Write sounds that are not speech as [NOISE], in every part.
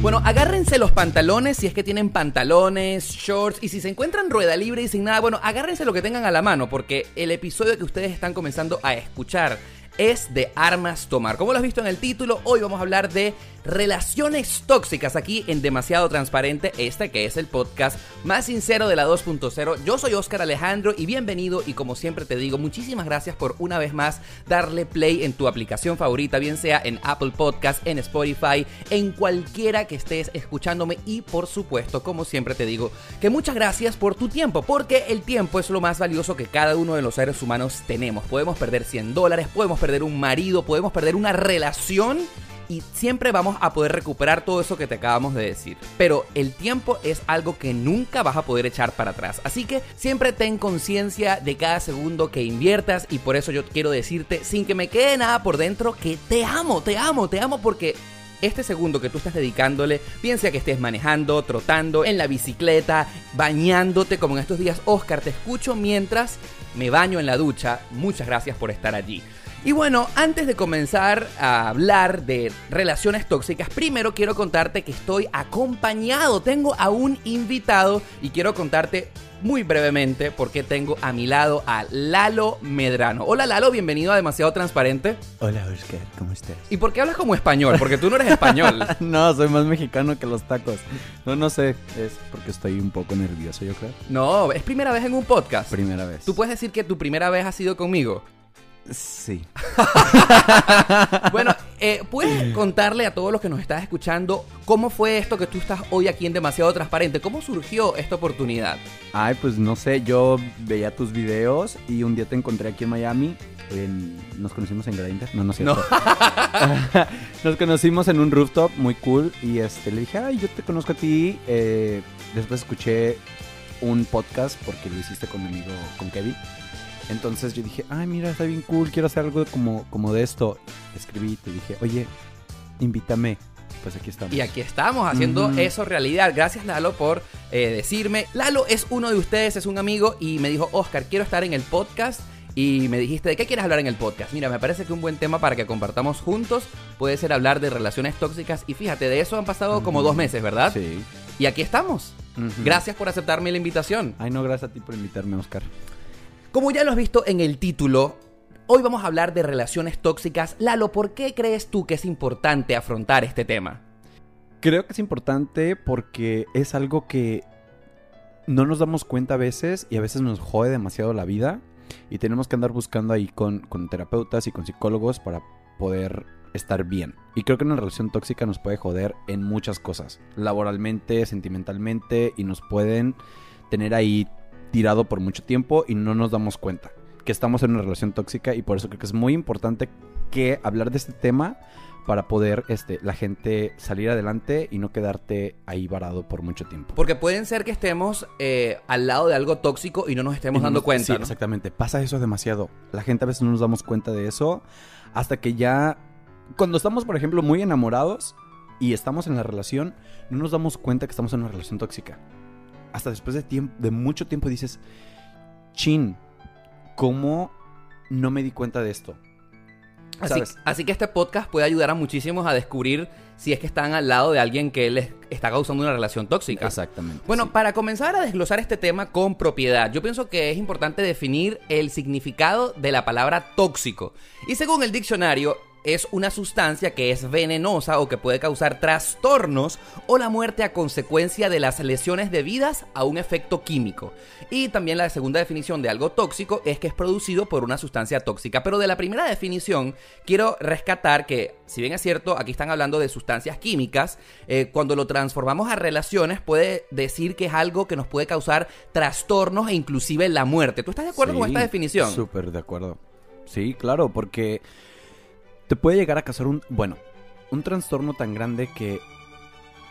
Bueno, agárrense los pantalones si es que tienen pantalones, shorts y si se encuentran rueda libre y sin nada, bueno, agárrense lo que tengan a la mano porque el episodio que ustedes están comenzando a escuchar es de armas tomar. Como lo has visto en el título, hoy vamos a hablar de relaciones tóxicas aquí en Demasiado Transparente, este que es el podcast más sincero de la 2.0. Yo soy Oscar Alejandro y bienvenido y como siempre te digo, muchísimas gracias por una vez más darle play en tu aplicación favorita, bien sea en Apple Podcast, en Spotify, en cualquiera que estés escuchándome y por supuesto, como siempre te digo, que muchas gracias por tu tiempo, porque el tiempo es lo más valioso que cada uno de los seres humanos tenemos. Podemos perder 100 dólares, podemos perder un marido, podemos perder una relación y siempre vamos a poder recuperar todo eso que te acabamos de decir. Pero el tiempo es algo que nunca vas a poder echar para atrás. Así que siempre ten conciencia de cada segundo que inviertas y por eso yo quiero decirte, sin que me quede nada por dentro, que te amo, te amo, te amo porque este segundo que tú estás dedicándole, bien sea que estés manejando, trotando, en la bicicleta, bañándote, como en estos días, Oscar, te escucho mientras me baño en la ducha. Muchas gracias por estar allí. Y bueno, antes de comenzar a hablar de relaciones tóxicas, primero quiero contarte que estoy acompañado, tengo a un invitado y quiero contarte muy brevemente porque tengo a mi lado a Lalo Medrano. Hola Lalo, bienvenido a Demasiado Transparente. Hola Oscar, ¿cómo estás? ¿Y por qué hablas como español? Porque tú no eres español. [LAUGHS] no, soy más mexicano que los tacos. No, no sé, es porque estoy un poco nervioso, yo creo. No, es primera vez en un podcast. Primera vez. ¿Tú puedes decir que tu primera vez ha sido conmigo? Sí. [LAUGHS] bueno, eh, ¿puedes contarle a todos los que nos estás escuchando cómo fue esto que tú estás hoy aquí en Demasiado Transparente? ¿Cómo surgió esta oportunidad? Ay, pues no sé, yo veía tus videos y un día te encontré aquí en Miami. nos conocimos en Grindr, no, no sé. No. [LAUGHS] nos conocimos en un rooftop muy cool y este le dije, ay, yo te conozco a ti. Eh, después escuché un podcast porque lo hiciste con mi amigo, con Kevin. Entonces yo dije, ay, mira, está bien cool, quiero hacer algo como, como de esto. Escribí, te dije, oye, invítame. Pues aquí estamos. Y aquí estamos haciendo eso realidad. Gracias Lalo por eh, decirme. Lalo es uno de ustedes, es un amigo y me dijo, Oscar, quiero estar en el podcast. Y me dijiste, ¿de qué quieres hablar en el podcast? Mira, me parece que un buen tema para que compartamos juntos puede ser hablar de relaciones tóxicas. Y fíjate, de eso han pasado como dos meses, ¿verdad? Sí. Y aquí estamos. Gracias por aceptarme la invitación. Ay, no, gracias a ti por invitarme, Oscar. Como ya lo has visto en el título, hoy vamos a hablar de relaciones tóxicas. Lalo, ¿por qué crees tú que es importante afrontar este tema? Creo que es importante porque es algo que no nos damos cuenta a veces y a veces nos jode demasiado la vida y tenemos que andar buscando ahí con, terapeutas y con psicólogos para poder estar bien. Y creo que una relación tóxica nos puede joder en muchas cosas, laboralmente, sentimentalmente y nos pueden tener ahí tirado por mucho tiempo y no nos damos cuenta que estamos en una relación tóxica y por eso creo que es muy importante que hablar de este tema para poder este, la gente salir adelante y no quedarte ahí varado por mucho tiempo. Porque pueden ser que estemos eh, al lado de algo tóxico y no nos estemos dando cuenta. Sí, exactamente. Pasa eso demasiado. La gente a veces no nos damos cuenta de eso hasta que ya, cuando estamos, por ejemplo, muy enamorados y estamos en la relación, no nos damos cuenta que estamos en una relación tóxica hasta después de, tiempo, de mucho tiempo dices, chin, ¿cómo no me di cuenta de esto? Así, que este podcast puede ayudar a muchísimos a descubrir si es que están al lado de alguien que les está causando una relación tóxica. Exactamente. Bueno, para comenzar a desglosar este tema con propiedad, yo pienso que es importante definir el significado de la palabra tóxico. Y según el diccionario, es una sustancia que es venenosa o que puede causar trastornos o la muerte a consecuencia de las lesiones debidas a un efecto químico. Y también la segunda definición de algo tóxico es que es producido por una sustancia tóxica. Pero de la primera definición quiero rescatar que, si bien es cierto, aquí están hablando de sustancias químicas, eh, cuando lo transformamos a relaciones puede decir que es algo que nos puede causar trastornos e inclusive la muerte. ¿Tú estás de acuerdo con esta definición? Súper de acuerdo. Sí, claro, porque te puede llegar a causar un... Bueno, un trastorno tan grande que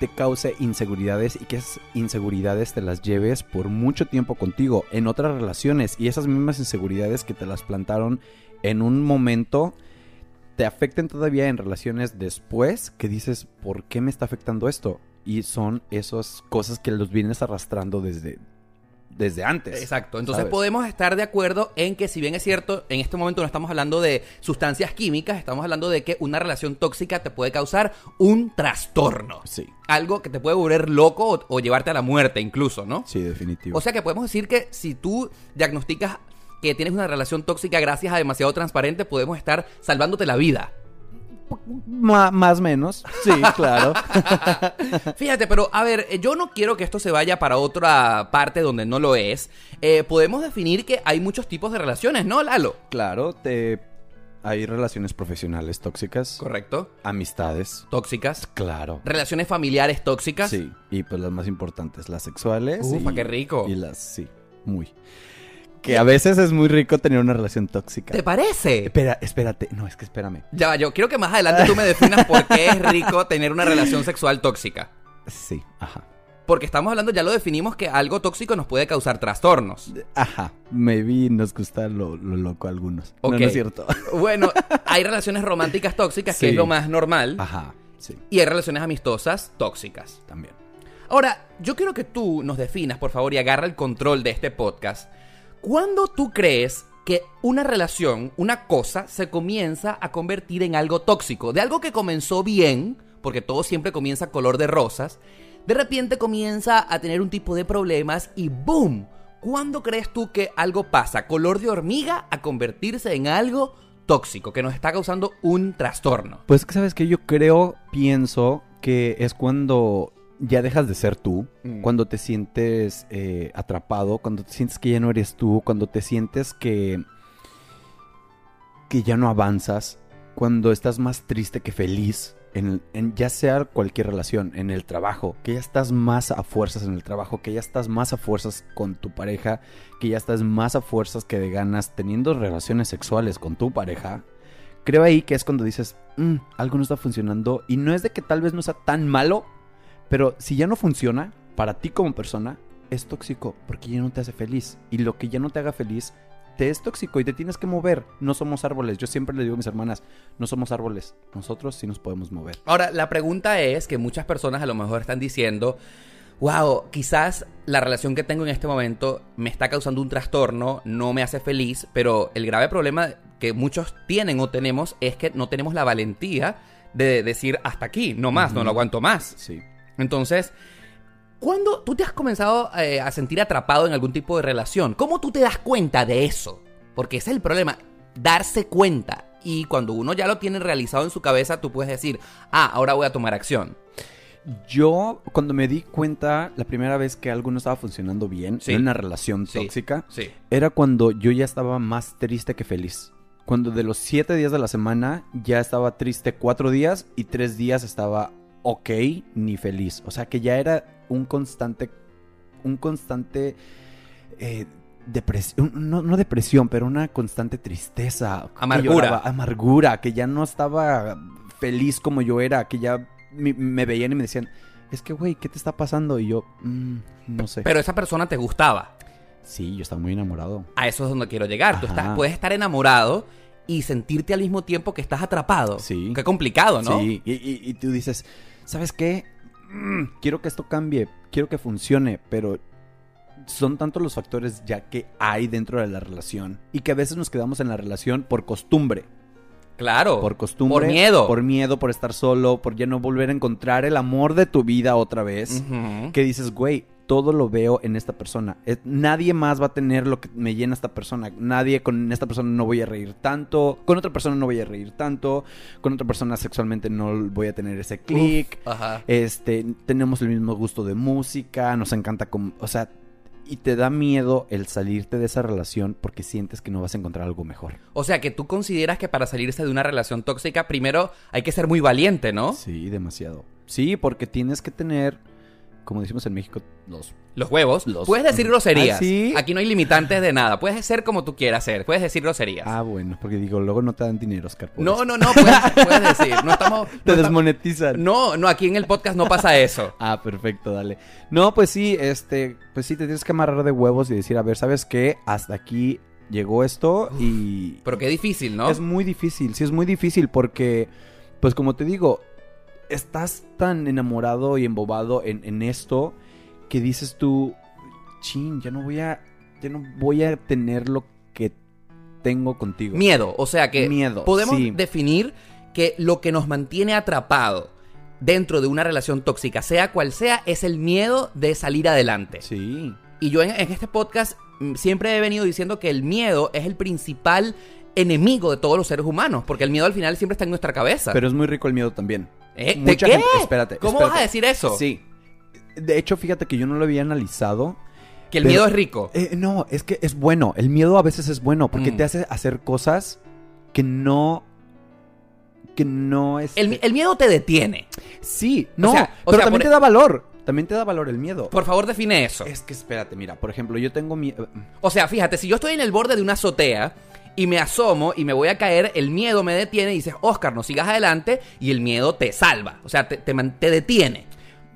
te cause inseguridades y que esas inseguridades te las lleves por mucho tiempo contigo en otras relaciones y esas mismas inseguridades que te las plantaron en un momento te afecten todavía en relaciones después que dices, ¿por qué me está afectando esto? Y son esas cosas que los vienes arrastrando desde, desde antes. Exacto. Entonces ¿sabes? podemos estar de acuerdo en que si bien es cierto, en este momento no estamos hablando de sustancias químicas, estamos hablando de que una relación tóxica te puede causar un trastorno. Sí, Algo que te puede volver loco o, o llevarte a la muerte incluso, ¿no? sí, definitivo. O sea que podemos decir que si tú diagnosticas que tienes una relación tóxica gracias a demasiado transparente, podemos estar salvándote la vida. Ma- más o menos, sí, [LAUGHS] claro. Fíjate, pero a ver, eh, yo no quiero que esto se vaya para otra parte donde no lo es. Eh, podemos definir que hay muchos tipos de relaciones, ¿no, Lalo? claro, te... hay relaciones profesionales tóxicas, Correcto. amistades, Tóxicas. claro. Relaciones familiares tóxicas. Sí, y pues las más importantes, las sexuales. Ufa, y- qué rico. Y las, sí, muy. Que a veces es muy rico tener una relación tóxica. ¿Te parece? Espera, espérate, no, es que espérame. Ya, va, yo quiero que más adelante tú me definas por qué es rico [LAUGHS] tener una relación sexual tóxica. Sí, ajá. Porque estamos hablando, ya lo definimos, que algo tóxico nos puede causar trastornos. Ajá, maybe nos gusta lo, lo loco a algunos. No, Ok. no es cierto. [LAUGHS] Bueno, hay relaciones románticas tóxicas, que es lo más normal. Ajá, sí, Y hay relaciones amistosas tóxicas. también. Ahora, yo quiero que tú nos definas, por favor, y agarra el control de este podcast. ¿Cuándo tú crees que una relación, una cosa, se comienza a convertir en algo tóxico? De algo que comenzó bien, porque todo siempre comienza color de rosas, de repente comienza a tener un tipo de problemas y ¡boom! ¿Cuándo crees tú que algo pasa, color de hormiga, a convertirse en algo tóxico, que nos está causando un trastorno? Pues sabes que yo creo, pienso que es cuando ya dejas de ser tú, Mm. cuando te sientes eh, atrapado, cuando te sientes que ya no eres tú, cuando te sientes que que ya no avanzas, cuando estás más triste que feliz, en, en ya sea cualquier relación, en el trabajo, que ya estás más a fuerzas en el trabajo, que ya estás más a fuerzas con tu pareja, que ya estás más a fuerzas que de ganas teniendo relaciones sexuales con tu pareja. Creo ahí que es cuando dices, "Mm, algo no está funcionando y no es de que tal vez no sea tan malo, pero si ya no funciona, para ti como persona, es tóxico porque ya no te hace feliz. Y lo que ya no te haga feliz, te es tóxico y te tienes que mover. No somos árboles. Yo siempre le digo a mis hermanas, no somos árboles. Nosotros sí nos podemos mover. Ahora, la pregunta es que muchas personas a lo mejor están diciendo, wow, quizás la relación que tengo en este momento me está causando un trastorno, no me hace feliz, pero el grave problema que muchos tienen o tenemos es que no tenemos la valentía de decir hasta aquí, no más, no lo aguanto más. Sí. Entonces, ¿cuándo tú te has comenzado eh, a sentir atrapado en algún tipo de relación? ¿Cómo tú te das cuenta de eso? Porque ese es el problema, darse cuenta. Y cuando uno ya lo tiene realizado en su cabeza, tú puedes decir, ah, ahora voy a tomar acción. Yo, cuando me di cuenta la primera vez que algo no estaba funcionando bien Sí. en una relación Sí. tóxica, Sí. era cuando yo ya estaba más triste que feliz. Cuando de los siete días de la semana ya estaba triste cuatro días y tres días estaba ok ni feliz. O sea que ya era un constante, un constante eh, depresión, no, no depresión, pero una constante tristeza. que Amargura. lloraba, amargura, que ya no estaba feliz como yo era, que ya me, me veían y me decían, es que güey, ¿qué te está pasando? Y yo, "Mm, no sé. Pero esa persona te gustaba. sí, yo estaba muy enamorado. A eso es donde quiero llegar. Tú estás, puedes estar enamorado y sentirte al mismo tiempo que estás atrapado. Sí. Qué complicado, ¿no? Sí, y, y- y tú dices, ¿sabes qué? Mm, quiero que esto cambie, quiero que funcione, pero son tantos los factores ya que hay dentro de la relación y que a veces nos quedamos en la relación por costumbre, Claro. por costumbre, Por miedo. por miedo, por estar solo, por ya no volver a encontrar el amor de tu vida otra vez, que dices, güey, todo lo veo en esta persona. Nadie más va a tener lo que me llena esta persona. Nadie con esta persona no voy a reír tanto. Con otra persona no voy a reír tanto. Con otra persona sexualmente no voy a tener ese clic. Este, tenemos el mismo gusto de música, nos encanta como, o sea, y te da miedo el salirte de esa relación porque sientes que no vas a encontrar algo mejor. O sea, que tú consideras que para salirse de una relación tóxica, primero hay que ser muy valiente, ¿no? Sí, demasiado. Sí, porque tienes que tener como decimos en México, los... Los huevos. Los- Puedes decir groserías. ¿Ah, sí? Aquí no hay limitantes de nada. Puedes ser como tú quieras ser. Puedes decir groserías. Ah, bueno, porque digo, luego no te dan dinero, Oscar. no, no, no, puedes, puedes decir. No estamos. [LAUGHS] Te no desmonetizan. No, no, aquí en el podcast no pasa eso. [LAUGHS] Ah, perfecto, dale. No, pues sí, este, pues sí, te tienes que amarrar de huevos y decir, a ver, ¿sabes qué? Hasta aquí llegó esto y Pero qué difícil, ¿no? es muy difícil, sí es muy difícil porque, pues como te digo, estás tan enamorado y embobado en, en esto que dices tú, chin, ya no voy a, ya no voy a tener lo que tengo contigo. Miedo. O sea que Miedo, podemos sí. definir que lo que nos mantiene atrapado dentro de una relación tóxica, sea cual sea, es el miedo de salir adelante. Sí. Y yo en, en este podcast mm, siempre he venido diciendo que el miedo es el principal enemigo de todos los seres humanos, porque el miedo al final siempre está en nuestra cabeza. Pero es muy rico el miedo también. ¿Eh? ¿De mucha qué? gente- espérate, ¿Cómo espérate. vas a decir eso? Sí. De hecho, fíjate que yo no lo había analizado. Que el Pero- miedo es rico. Eh, no, es que es bueno. El miedo a veces es bueno porque Mm. te hace hacer cosas que no. que no es. El, el miedo te detiene. Sí, no. sea, o pero sea, también por- te da valor. También te da valor el miedo. Por favor, define eso. Es que espérate, mira, por ejemplo, yo tengo mi. O sea, fíjate, si yo estoy en el borde de una azotea y me asomo y me voy a caer, el miedo me detiene y dices, Oscar, no sigas adelante y el miedo te salva. O sea, te, te, te detiene.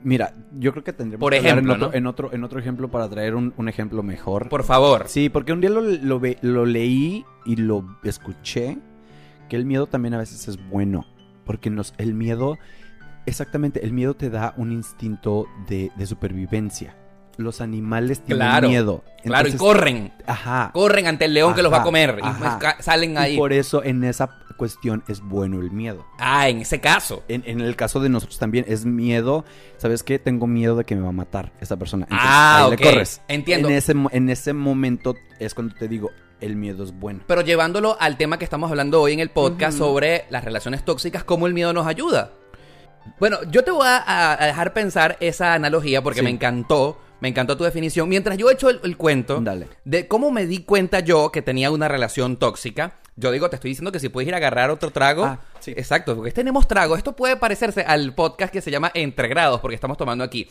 Mira, yo creo que tendremos Por que ejemplo, en, otro, ¿no? en, otro, en otro ejemplo para traer un, un ejemplo mejor. Por favor. Sí, porque un día lo, lo lo leí y lo escuché, que el miedo también a veces es bueno, porque nos, el miedo, exactamente, el miedo te da un instinto de, de supervivencia. Los animales tienen Claro, miedo. Claro, y Entonces, corren. Ajá. Corren ante el león que los va a comer. Y ajá. pues ca- salen Y ahí. por eso en esa cuestión es bueno el miedo. Ah, en ese caso. En, en el caso de nosotros también es miedo. ¿Sabes qué? Tengo miedo de que me va a matar esa persona. Entonces, Ah, ahí le corres. Entiendo. En ese, en ese momento es cuando te digo, el miedo es bueno. Pero llevándolo al tema que estamos hablando hoy en el podcast sobre las relaciones tóxicas, cómo el miedo nos ayuda. Bueno, yo te voy a, a- a dejar pensar esa analogía porque Sí. me encantó, me encantó tu definición. Mientras yo he hecho el, el cuento Dale. de cómo me di cuenta yo que tenía una relación tóxica, yo digo, te estoy diciendo que si puedes ir a agarrar otro trago. Ah, sí. Exacto, porque tenemos trago. Esto puede parecerse al podcast que se llama Entre Grados, porque estamos tomando aquí.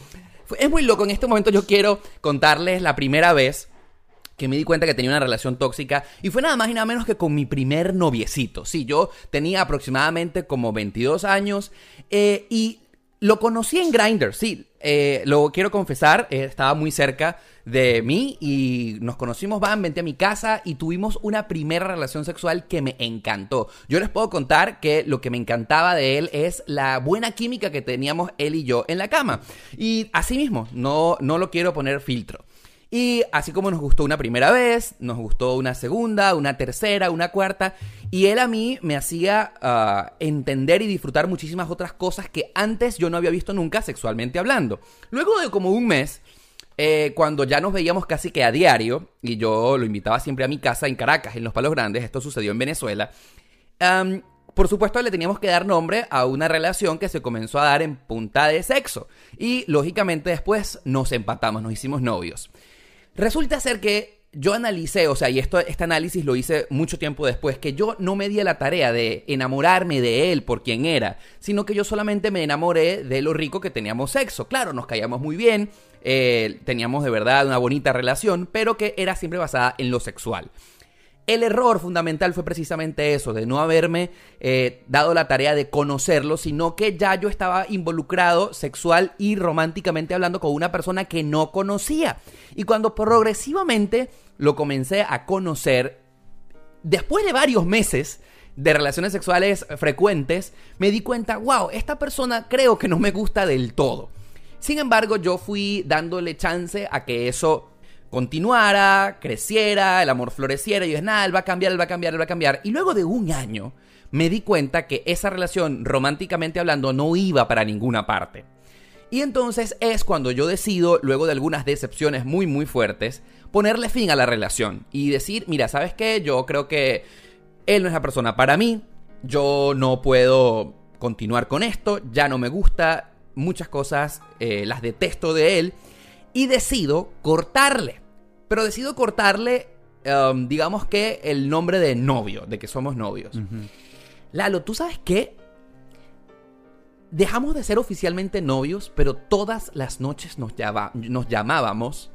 Es muy loco. En este momento yo quiero contarles la primera vez que me di cuenta que tenía una relación tóxica y fue nada más y nada menos que con mi primer noviecito. Sí, yo tenía aproximadamente como 22 años eh, y lo conocí en Grindr, sí, eh, lo quiero confesar, eh, estaba muy cerca de mí y nos conocimos, van, vente a mi casa y tuvimos una primera relación sexual que me encantó. Yo les puedo contar que lo que me encantaba de él es la buena química que teníamos él y yo en la cama. Y así mismo, no, no lo quiero poner filtro. Y así como nos gustó una primera vez, nos gustó una segunda, una tercera, una cuarta, y él a mí me hacía ah, entender y disfrutar muchísimas otras cosas que antes yo no había visto nunca sexualmente hablando. Luego de como un mes, eh, cuando ya nos veíamos casi que a diario, y yo lo invitaba siempre a mi casa en Caracas, en Los Palos Grandes, esto sucedió en Venezuela, por supuesto, le teníamos que dar nombre a una relación que se comenzó a dar en punta de sexo. Y lógicamente después nos empatamos, nos hicimos novios. Resulta ser que yo analicé, o sea, y esto, este análisis lo hice mucho tiempo después, que yo no me di la tarea de enamorarme de él por quien era, sino que yo solamente me enamoré de lo rico que teníamos sexo. Claro, nos caíamos muy bien, eh, teníamos de verdad una bonita relación, pero que era siempre basada en lo sexual. El error fundamental fue precisamente eso, de no haberme eh, dado la tarea de conocerlo, sino que ya yo estaba involucrado sexual y románticamente hablando con una persona que no conocía. Y cuando progresivamente lo comencé a conocer, después de varios meses de relaciones sexuales frecuentes, me di cuenta, wow, esta persona creo que no me gusta del todo. Sin embargo, yo fui dándole chance a que eso continuara, creciera, el amor floreciera. Y yo nada, él va a cambiar, él va a cambiar, él va a cambiar. Y luego de un año me di cuenta que esa relación, románticamente hablando, no iba para ninguna parte. Y entonces es cuando yo decido, luego de algunas decepciones muy, muy fuertes, ponerle fin a la relación y decir, mira, ¿sabes qué? Yo creo que él no es la persona para mí, yo no puedo continuar con esto, ya no me gusta, muchas cosas eh, las detesto de él y decido cortarle. Pero decido cortarle, um, digamos que el nombre de novio, de que somos novios. Lalo, ¿tú sabes qué? dejamos de ser oficialmente novios, pero todas las noches nos, llama- nos llamábamos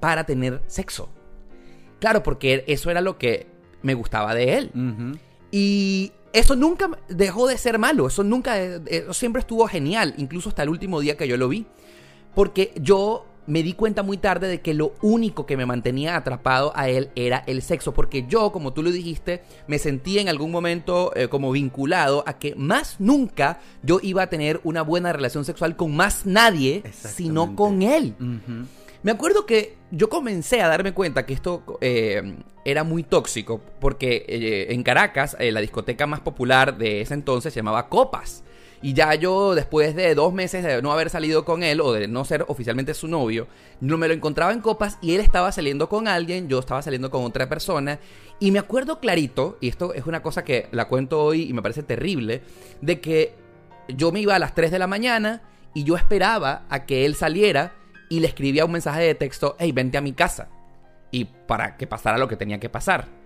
para tener sexo. Claro, porque eso era lo que me gustaba de él. Y eso nunca dejó de ser malo, eso nunca, eso siempre estuvo genial, incluso hasta el último día que yo lo vi. Porque yo me di cuenta muy tarde de que lo único que me mantenía atrapado a él era el sexo. Porque yo, como tú lo dijiste, me sentí en algún momento eh, como vinculado a que más nunca yo iba a tener una buena relación sexual con más nadie, sino con él. Me acuerdo que yo comencé a darme cuenta que esto eh, era muy tóxico porque eh, en Caracas eh, la discoteca más popular de ese entonces se llamaba Copas. Y ya yo, después de dos meses de no haber salido con él o de no ser oficialmente su novio, no me lo encontraba en Copas y él estaba saliendo con alguien, yo estaba saliendo con otra persona. Y me acuerdo clarito, y esto es una cosa que la cuento hoy y me parece terrible, de que yo me iba a las 3 de la mañana y yo esperaba a que él saliera y le escribía un mensaje de texto, hey, vente a mi casa. Y para que pasara lo que tenía que pasar.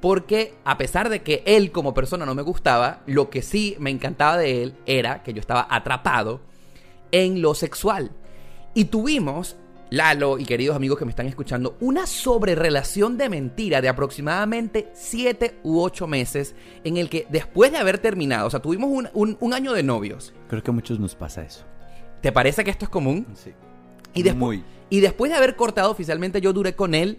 Porque a pesar de que él como persona no me gustaba, lo que sí me encantaba de él era que yo estaba atrapado en lo sexual. Y tuvimos, Lalo y queridos amigos que me están escuchando, una sobrerelación de mentira de aproximadamente 7 u 8 meses en el que después de haber terminado, o sea, tuvimos un, un- un año de novios. Creo que a muchos nos pasa eso. ¿Te parece que esto es común? Sí. Y después, Muy. y después de haber cortado oficialmente, yo duré con él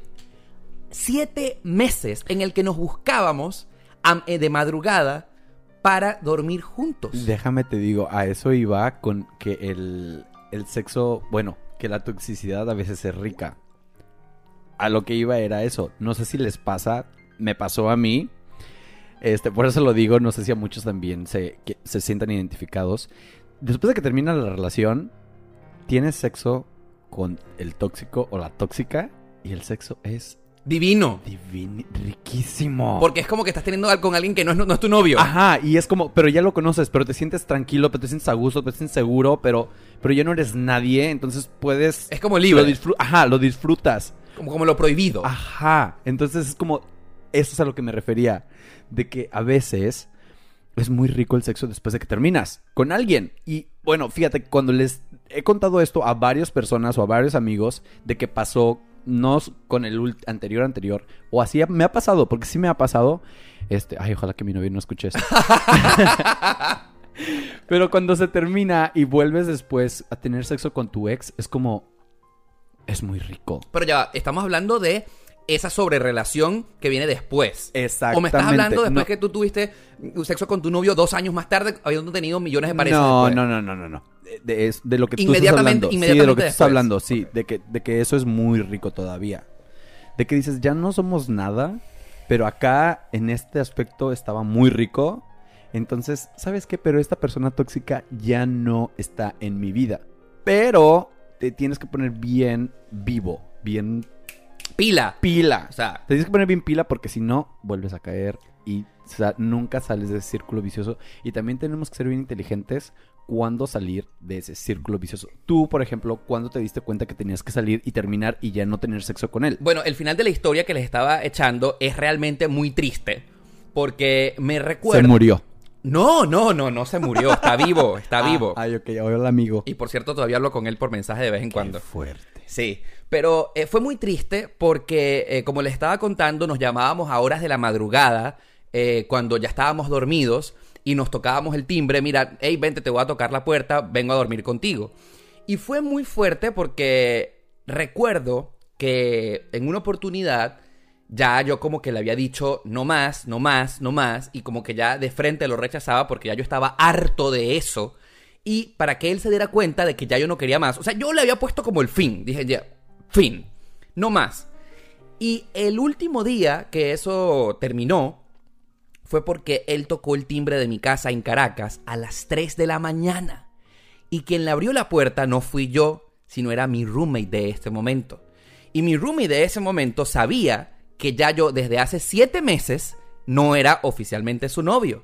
siete meses en el que nos buscábamos am- eh, de madrugada para dormir juntos. Déjame te digo, a eso iba con que el, el sexo, bueno, que la toxicidad a veces es rica. A lo que iba era eso. No sé si les pasa, me pasó a mí. Este, por eso lo digo, no sé si a muchos también se, se sientan identificados. Después de que termina la relación, tienes sexo con el tóxico o la tóxica y el sexo es Divino. divino, riquísimo. Porque es como que estás teniendo algo con alguien que no es, no es tu novio. Ajá, y es como, pero ya lo conoces, pero te sientes tranquilo, pero te sientes a gusto, pero te sientes seguro, pero, pero ya no eres nadie, entonces puedes... Es como libre. Lo Ajá, lo disfrutas. Como, como lo prohibido. Ajá, entonces es como, eso es a lo que me refería, de que a veces es muy rico el sexo después de que terminas con alguien. Y bueno, fíjate, cuando les he contado esto a varias personas o a varios amigos de que pasó no con el anterior anterior o así me ha pasado, porque sí me ha pasado. Este, ay, ojalá que mi novio no escuche esto. [LAUGHS] Pero cuando se termina y vuelves después a tener sexo con tu ex, es como es muy rico. Pero ya, estamos hablando de esa sobrerelación que viene después. Exactamente. O me estás hablando después No. que tú tuviste sexo con tu novio dos años más tarde, habiendo tenido millones de parejas. No, después. no, no, no, no, no. De, de- es- de lo que tú estás hablando. sí, de lo que tú estás hablando, sí. De que, de que eso es muy rico todavía. De que dices, ya no somos nada, pero acá en este aspecto estaba muy rico. Entonces, ¿sabes qué? Pero esta persona tóxica ya no está en mi vida. Pero te tienes que poner bien vivo, bien Pila. pila. O sea, Te tienes que poner bien pila porque si no, vuelves a caer y nunca sales de ese círculo vicioso. Y también tenemos que ser bien inteligentes cuando salir de ese círculo vicioso. Tú, por ejemplo, ¿cuándo te diste cuenta que tenías que salir y terminar y ya no tener sexo con él? Bueno, el final de la historia que les estaba echando es realmente muy triste. Porque me recuerda. Se murió. No, no, no, no se murió. Está [LAUGHS] vivo, está Ah, vivo. Ay, ok, hola amigo. Y por cierto, todavía hablo con él por mensaje de vez en cuando. Qué fuerte. Sí, pero eh, fue muy triste porque, eh, como les estaba contando, nos llamábamos a horas de la madrugada, eh, cuando ya estábamos dormidos, y nos tocábamos el timbre, mira, hey, vente, te voy a tocar la puerta, vengo a dormir contigo. Y fue muy fuerte porque recuerdo que en una oportunidad ya yo como que le había dicho no más, no más, no más, y como que ya de frente lo rechazaba porque ya yo estaba harto de eso. Y para que él se diera cuenta de que ya yo no quería más. O sea, yo le había puesto como el fin. Dije, ya, fin. No más. Y el último día que eso terminó fue porque él tocó el timbre de mi casa en Caracas a las 3 de la mañana. Y quien le abrió la puerta no fui yo, sino era mi roommate de este momento. Y mi roommate de ese momento sabía que ya yo desde hace 7 meses no era oficialmente su novio.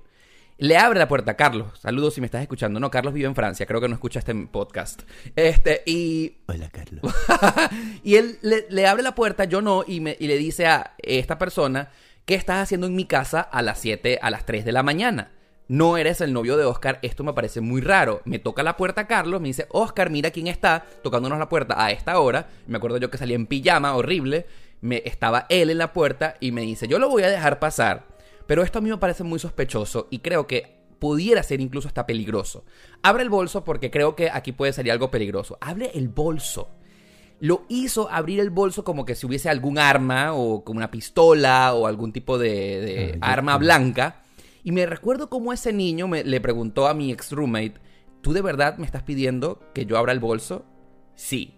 Le abre la puerta a Carlos. Saludos si me estás escuchando. No, Carlos vive en Francia. Creo que no escucha este podcast. Este, y Hola, Carlos. [LAUGHS] y él le, le abre la puerta, yo no, y, me, y le dice a esta persona, ¿qué estás haciendo en mi casa a las 7, a las 3 de la mañana? no eres el novio de Oscar, esto me parece muy raro. Me toca la puerta Carlos, me dice, Oscar, mira quién está tocándonos la puerta a esta hora. Me acuerdo yo que salía en pijama, horrible. Me, estaba él en la puerta y me dice, yo lo voy a dejar pasar. Pero esto a mí me parece muy sospechoso y creo que pudiera ser incluso hasta peligroso. Abre el bolso porque creo que aquí puede salir algo peligroso. Abre el bolso. Lo hizo abrir el bolso como que si hubiese algún arma o como una pistola o algún tipo de, de Ah, arma blanca. Y me recuerdo cómo ese niño me, le preguntó a mi ex roommate, ¿tú de verdad me estás pidiendo que yo abra el bolso? Sí.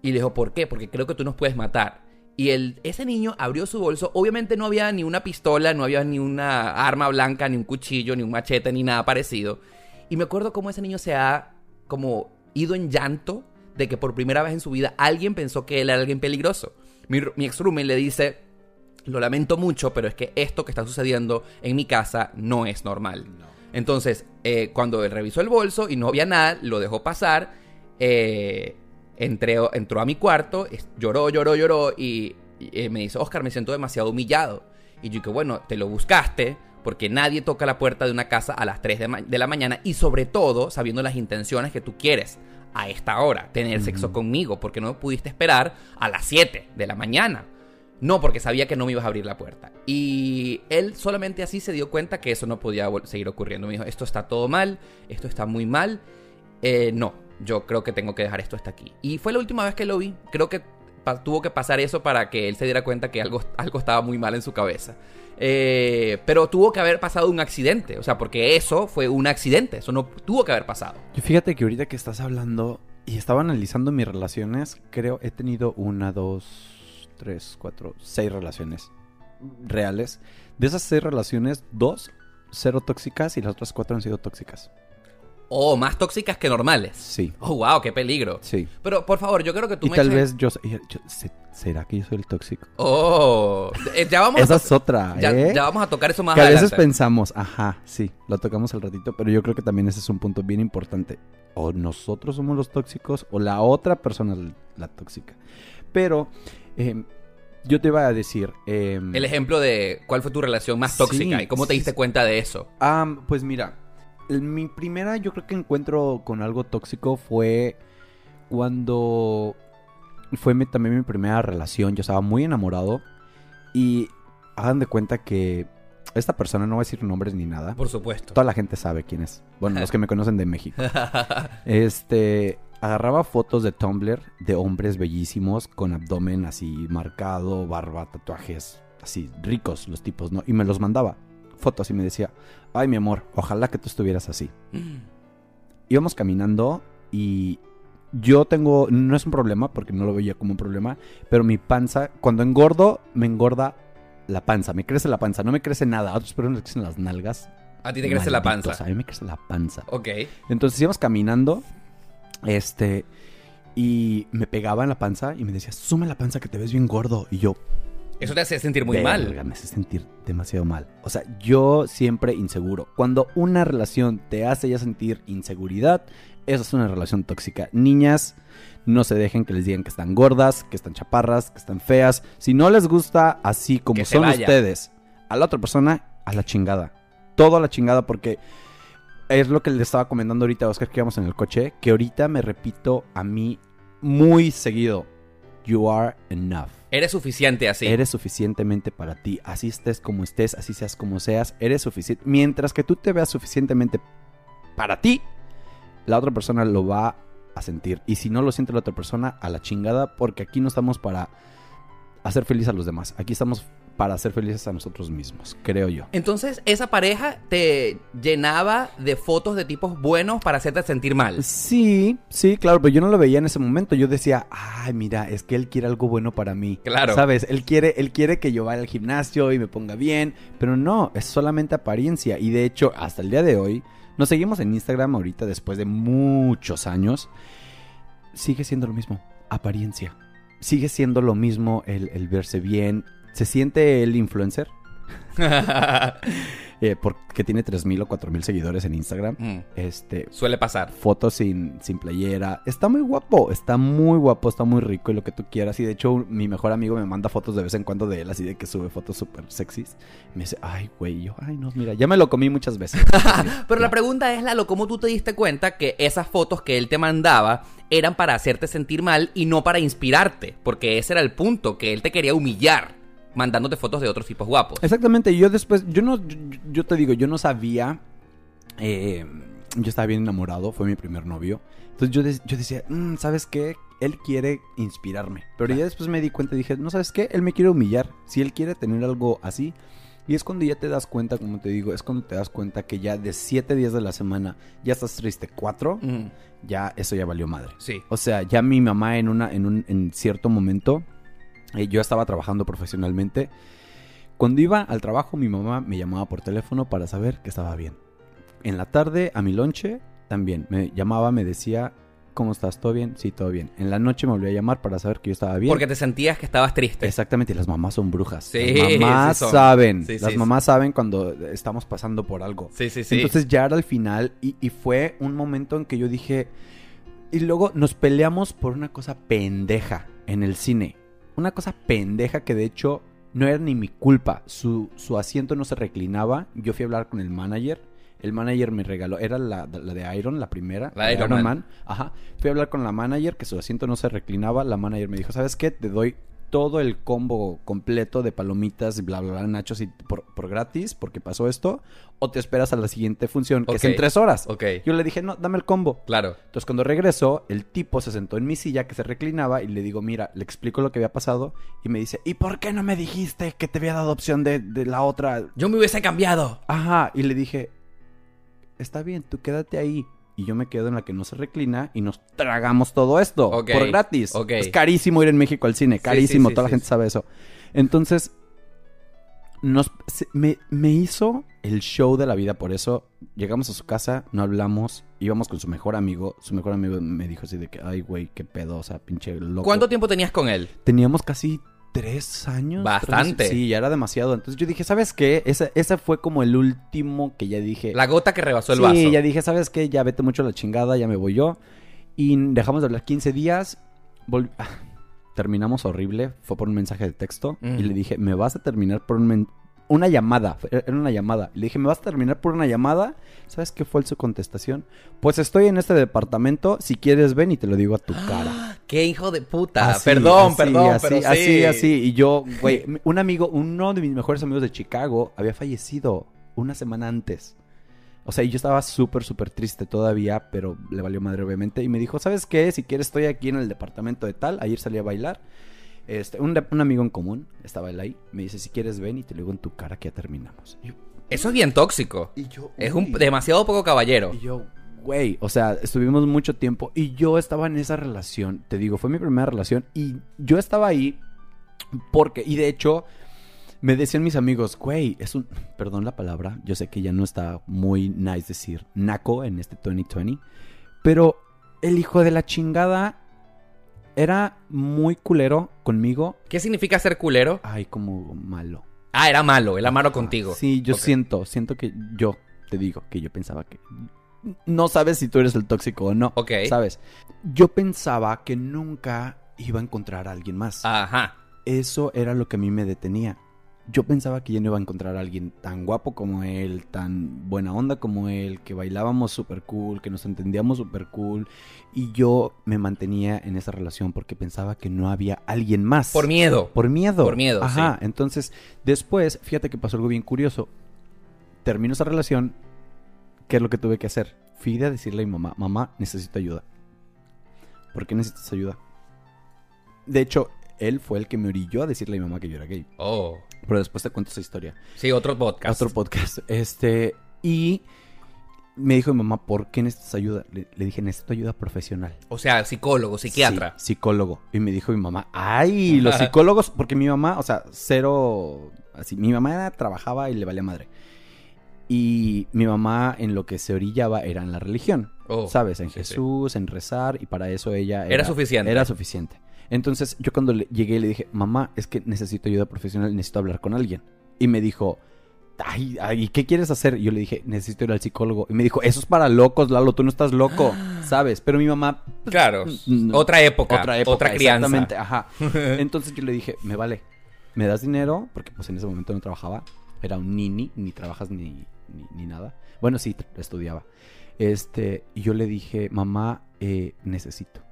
Y le dijo, ¿por qué? Porque creo que tú nos puedes matar. Y el, ese niño abrió su bolso. Obviamente no había ni una pistola, no había ni una arma blanca, ni un cuchillo, ni un machete, ni nada parecido. Y me acuerdo cómo ese niño se ha como ido en llanto de que por primera vez en su vida alguien pensó que él era alguien peligroso. Mi, mi ex roommate le dice, lo lamento mucho, pero es que esto que está sucediendo en mi casa no es normal. Entonces, eh, cuando él revisó el bolso y no había nada, lo dejó pasar. eh, entré- entró a mi cuarto, lloró, lloró, lloró y, y, eh, me dice, Oscar, me siento demasiado humillado. Y yo que bueno, te lo buscaste porque nadie toca la puerta de una casa a las 3 de, de la mañana y sobre todo sabiendo las intenciones que tú quieres a esta hora, tener sexo conmigo, porque no pudiste esperar a las 7 de la mañana. No, porque sabía que no me ibas a abrir la puerta. Y él solamente así se dio cuenta que eso no podía seguir ocurriendo. Me dijo, esto está todo mal, esto está muy mal. Eh, no, yo creo que tengo que dejar esto hasta aquí. Y fue la última vez que lo vi. Creo que tuvo que pasar eso para que él se diera cuenta que algo, algo estaba muy mal en su cabeza. Eh, pero tuvo que haber pasado un accidente. O sea, porque eso fue un accidente. Eso no tuvo que haber pasado. Y fíjate que ahorita que estás hablando y estaba analizando mis relaciones, creo he tenido una, dos, tres, cuatro, seis relaciones reales. De esas seis relaciones, dos cero tóxicas y las otras cuatro han sido tóxicas. O más tóxicas que normales. Sí, Oh, wow, qué peligro. sí. Pero por favor, yo creo que tú Y me tal eches- vez yo, yo- se- ¿Será que yo soy el tóxico? Oh, eh, ya vamos, [LAUGHS] Esa a es otra, ya, ¿eh? ya vamos a tocar eso más que a veces pensamos, ajá, sí, lo tocamos al ratito, pero yo creo que también ese es un punto bien importante. O nosotros somos los tóxicos o la otra persona es la tóxica. Pero eh, yo te iba a decir... eh, El ejemplo de cuál fue tu relación más tóxica Sí, y cómo te diste sí. cuenta de eso. Am, pues mira, mi primera yo creo que encuentro con algo tóxico fue cuando fue mi- también mi primera relación. Yo estaba muy enamorado y hagan de cuenta que esta persona, no voy a decir nombres ni nada. Por supuesto. Toda la gente sabe quién es. Bueno, los que me conocen de México. [LAUGHS] Este, agarraba fotos de Tumblr de hombres bellísimos con abdomen así marcado, barba, tatuajes, así ricos los tipos, ¿no? Y me los mandaba. Fotos y me decía, ay mi amor, ojalá que tú estuvieras así. Íbamos caminando y yo tengo, no es un problema porque no lo veía como un problema, pero mi panza, cuando engordo, me engorda la panza, me crece la panza, no me crece nada. A otros personas crecen las nalgas. A ti te crece la panza. A mí me crece la panza. Ok. Entonces íbamos caminando, este, y me pegaba en la panza y me decía, sume la panza que te ves bien gordo. Y yo, Eso te hace sentir muy "Verga, mal. Me hace sentir demasiado mal. O sea, yo siempre inseguro. Cuando una relación te hace ya sentir inseguridad, eso es una relación tóxica. Niñas, no se dejen que les digan que están gordas, que están chaparras, que están feas. Si no les gusta así como Que son ustedes, a la otra persona, a la chingada. Todo a la chingada porque es lo que le estaba comentando ahorita a Oscar que íbamos en el coche, que ahorita me repito a mí muy seguido. You are enough. Eres suficiente así. Eres suficientemente para ti. Así estés como estés, así seas como seas, eres suficiente. Mientras que tú te veas suficientemente para ti, la otra persona lo va a sentir. Y si no lo siente la otra persona, a la chingada, porque aquí no estamos para hacer feliz a los demás. Aquí estamos para hacer felices a nosotros mismos, creo yo. Entonces, esa pareja te llenaba de fotos de tipos buenos para hacerte sentir mal. Sí, sí, claro, pero yo no lo veía en ese momento. Yo decía, ay, mira, es que él quiere algo bueno para mí. Claro. ¿Sabes? Él quiere, él quiere que yo vaya al gimnasio y me ponga bien, pero no, es solamente apariencia. Y de hecho, hasta el día de hoy, nos seguimos en Instagram ahorita después de muchos años. Sigue siendo lo mismo, apariencia. Sigue siendo lo mismo el, el verse bien. Se siente el influencer. [LAUGHS] eh, porque tiene 3.000 o 4.000 seguidores en Instagram. Mm, Este, Suele pasar. fotos sin, sin playera. Está muy guapo, está muy guapo, está muy rico y lo que tú quieras. Y de hecho, mi mejor amigo me manda fotos de vez en cuando de él, así de que sube fotos súper sexys. Me dice, ay, güey, yo, ay, no, mira, ya me lo comí muchas veces. [LAUGHS] Pero la pregunta es, Lalo, ¿cómo tú te diste cuenta que esas fotos que él te mandaba eran para hacerte sentir mal y no para inspirarte? Porque ese era el punto, que él te quería humillar mandándote fotos de otros tipos guapos. Exactamente, yo después, yo no, yo, yo te digo, yo no sabía, eh, yo estaba bien enamorado, fue mi primer novio. Entonces yo, de- yo decía, "Mm, ¿sabes qué? Él quiere inspirarme. Pero ya después me di cuenta y dije, no, ¿sabes qué? Él me quiere humillar. Si él quiere tener algo así. Y es cuando ya te das cuenta, como te digo, es cuando te das cuenta que ya de siete días de la semana ya estás triste. Cuatro, Mm, ya eso ya valió madre. sí. O sea, ya mi mamá en una, en un, en cierto momento, eh, yo estaba trabajando profesionalmente. Cuando iba al trabajo, mi mamá me llamaba por teléfono para saber que estaba bien. En la tarde, a mi lonche, también. Me llamaba, me decía, ¿cómo estás? ¿Todo bien? Sí, todo bien. En la noche me volvió a llamar para saber que yo estaba bien. Porque te sentías que estabas triste. Exactamente, y las mamás son brujas. Sí, las mamás sí saben. Sí, las sí, mamás saben cuando estamos pasando por algo. Sí, sí, sí. Entonces ya era el final y, y fue un momento en que yo dije... Y luego nos peleamos por una cosa pendeja en el cine. Una cosa pendeja que de hecho no era ni mi culpa. Su, su asiento no se reclinaba. Yo fui a hablar con el manager. El manager me regaló, era la, la de Iron, la primera. La de Iron Man. Ajá. Fui a hablar con la manager, que su asiento no se reclinaba. La manager me dijo, ¿sabes qué? Te doy todo el combo completo de palomitas bla, bla, bla, nachos y por, por gratis, porque pasó esto. O te esperas a la siguiente función, que es en tres horas. Ok, Yo le dije, no, dame el combo. claro. Entonces cuando regresó, el tipo se sentó en mi silla que se reclinaba y le digo, mira, le explico lo que había pasado y me dice, ¿y por qué no me dijiste que te había dado opción de, de la otra? Yo me hubiese cambiado. Ajá, y le dije, está bien, tú quédate ahí. Y yo me quedo en la que no se reclina y nos tragamos todo esto por gratis. Es carísimo ir en México al cine, carísimo, sí, sí, toda la gente sabe eso. Entonces, nos, se- me, me hizo el show de la vida, por eso llegamos a su casa, no hablamos, íbamos con su mejor amigo, su mejor amigo me dijo así de que, ay, güey, qué pedo, o sea, pinche loco. ¿Cuánto tiempo tenías con él? Teníamos casi tres años. Bastante. tres- sí, ya era demasiado. Entonces yo dije, ¿sabes qué? Ese, ese fue como el último que ya dije. La gota que rebasó el sí, vaso. ya dije, ¿sabes qué? Ya vete mucho a la chingada, ya me voy yo. Y dejamos de hablar 15 días. volv- ah, terminamos horrible. Fue por un mensaje de texto. Mm. Y le dije, ¿me vas a terminar por un men- una llamada? Era una llamada. Le dije, ¿me vas a terminar por una llamada? ¿Sabes qué fue su contestación? Pues estoy en este departamento. Si quieres, ven y te lo digo a tu cara. ¡Qué hijo de puta! Así, perdón, así, perdón, así, pero sí. así, así. Y yo, [LAUGHS] güey, un amigo, uno de mis mejores amigos de Chicago había fallecido una semana antes. O sea, y yo estaba súper, súper triste todavía, pero le valió madre, obviamente. Y me dijo, ¿sabes qué? Si quieres, estoy aquí en el departamento de tal. Ayer salí a bailar. Este, un, un amigo en común estaba él ahí. Me dice, si quieres, ven y te lo digo en tu cara que ya terminamos. Yo, Eso es bien tóxico. y yo, Es un demasiado poco caballero. Y yo, güey, o sea, estuvimos mucho tiempo y yo estaba en esa relación, te digo, fue mi primera relación y yo estaba ahí porque, y de hecho, me decían mis amigos, güey, es un, perdón la palabra, yo sé que ya no está muy nice decir naco en este 2020, pero el hijo de la chingada era muy culero conmigo, ¿Qué significa ser culero? ay, como malo. Ah, era malo, era malo contigo. Sí, yo siento, siento que yo te digo que yo pensaba que no sabes si tú eres el tóxico o no. Ok. ¿Sabes? Yo pensaba que nunca iba a encontrar a alguien más. Ajá. Eso era lo que a mí me detenía. Yo pensaba que yo no iba a encontrar a alguien tan guapo como él, tan buena onda como él, que bailábamos súper cool, que nos entendíamos súper cool. Y yo me mantenía en esa relación porque pensaba que no había alguien más. Por miedo. Por miedo. Por miedo, Ajá. Entonces, después, fíjate que pasó algo bien curioso. Termino esa relación. ¿Qué es lo que tuve que hacer? Fui a decirle a mi mamá, mamá, necesito ayuda. ¿Por qué necesitas ayuda? De hecho, él fue el que me orilló a decirle a mi mamá que yo era gay. Oh. Pero después te cuento esa historia. Sí, otro podcast. Otro podcast. Este, y me dijo mi mamá, ¿por qué necesitas ayuda? Le, le dije, necesito ayuda profesional. O sea, psicólogo, psiquiatra. Sí, psicólogo. Y me dijo mi mamá, ay, los psicólogos, porque mi mamá, o sea, cero, así, mi mamá era- trabajaba y le valía madre. Y mi mamá en lo que se orillaba era en la religión, Oh, ¿sabes? En sí, sí. Jesús, en rezar, y para eso ella Era suficiente. Era suficiente. Entonces yo cuando le- llegué le dije, mamá, es que necesito ayuda profesional, necesito hablar con alguien. Y me dijo, ay, ay, ¿qué quieres hacer? Y yo le dije, necesito ir al psicólogo. Y me dijo, eso es para locos, Lalo, tú no estás loco, [GASPS] ¿sabes? Pero mi mamá... pues, Claro. Otra época. Otra época, Otra crianza. Exactamente, ajá. [LAUGHS] Entonces yo le dije, me vale, ¿me das dinero? Porque pues en ese momento no trabajaba. Era un nini, ni trabajas ni, ni, ni nada. Bueno, sí, estudiaba. Este, y yo le dije, mamá, eh, necesito.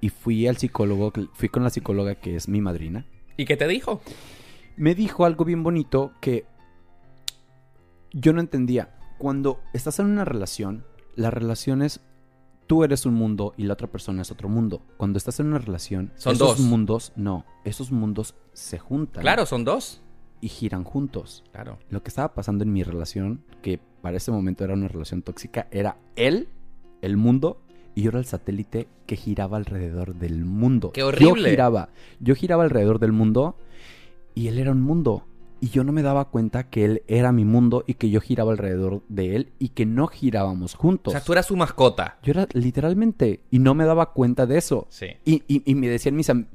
Y fui al psicólogo, fui con la psicóloga que es mi madrina. ¿Y qué te dijo? Me dijo algo bien bonito que yo no entendía. Cuando estás en una relación, las relaciones, tú eres un mundo y la otra persona es otro mundo. Cuando estás en una relación, Son esos dos. mundos, no, esos mundos se juntan. Claro, son dos. Y giran juntos. Claro. Lo que estaba pasando en mi relación, que para ese momento era una relación tóxica, era él, el mundo, y yo era el satélite que giraba alrededor del mundo. ¡Qué horrible! Yo giraba, yo giraba alrededor del mundo y él era un mundo. Y yo no me daba cuenta que él era mi mundo y que yo giraba alrededor de él y que no girábamos O juntos. sea, tú eras su mascota. Yo era literalmente, y no me daba cuenta de eso. Sí. Y, y- y me decían mis am-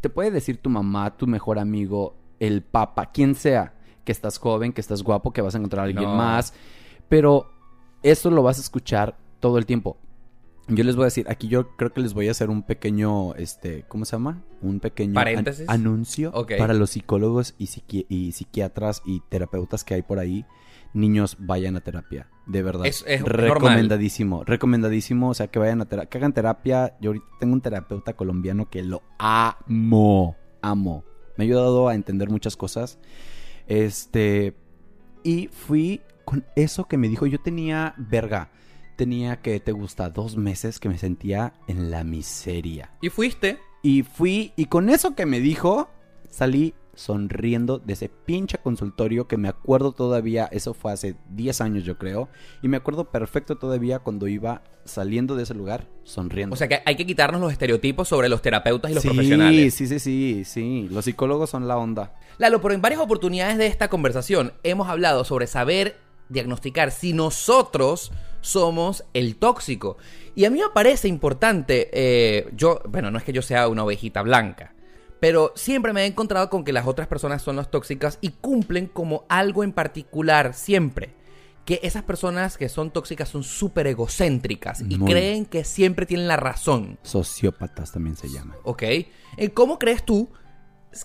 te puede decir tu mamá, tu mejor amigo, el papa, quien sea, que estás joven, que estás guapo, que vas a encontrar a alguien No. más, pero eso lo vas a escuchar todo el tiempo. Yo les voy a decir, aquí yo creo que les voy a hacer un pequeño, este, ¿cómo se llama? Un pequeño an- anuncio para los psicólogos y, psiqui- y psiquiatras y terapeutas que hay por ahí. Niños, vayan a terapia, de verdad. Es- es recomendadísimo, recomendadísimo, o sea, que vayan a terapia, que hagan terapia. Yo ahorita tengo un terapeuta colombiano que lo amo, amo. Me ha ayudado a entender muchas cosas. Este, y fui con eso que me dijo, yo tenía, verga, tenía que, te gusta, dos meses que me sentía en la miseria. Y fuiste. Y fui, y con eso que me dijo, salí sonriendo de ese pinche consultorio que me acuerdo todavía, eso fue hace 10 años yo creo, y me acuerdo perfecto todavía cuando iba saliendo de ese lugar sonriendo. O sea que hay que quitarnos los estereotipos sobre los terapeutas y los sí, profesionales. Sí, sí, sí, sí, los psicólogos son la onda. Lalo, pero en varias oportunidades de esta conversación hemos hablado sobre saber diagnosticar si nosotros somos el tóxico. Y a mí me parece importante, eh, yo, bueno, no es que yo sea una ovejita blanca, pero siempre me he encontrado con que las otras personas son las tóxicas y cumplen como algo en particular, siempre. Que esas personas que son tóxicas son súper egocéntricas y Muy. creen que siempre tienen la razón. Sociópatas también se llaman. ¿Ok? Eh, ¿Cómo crees tú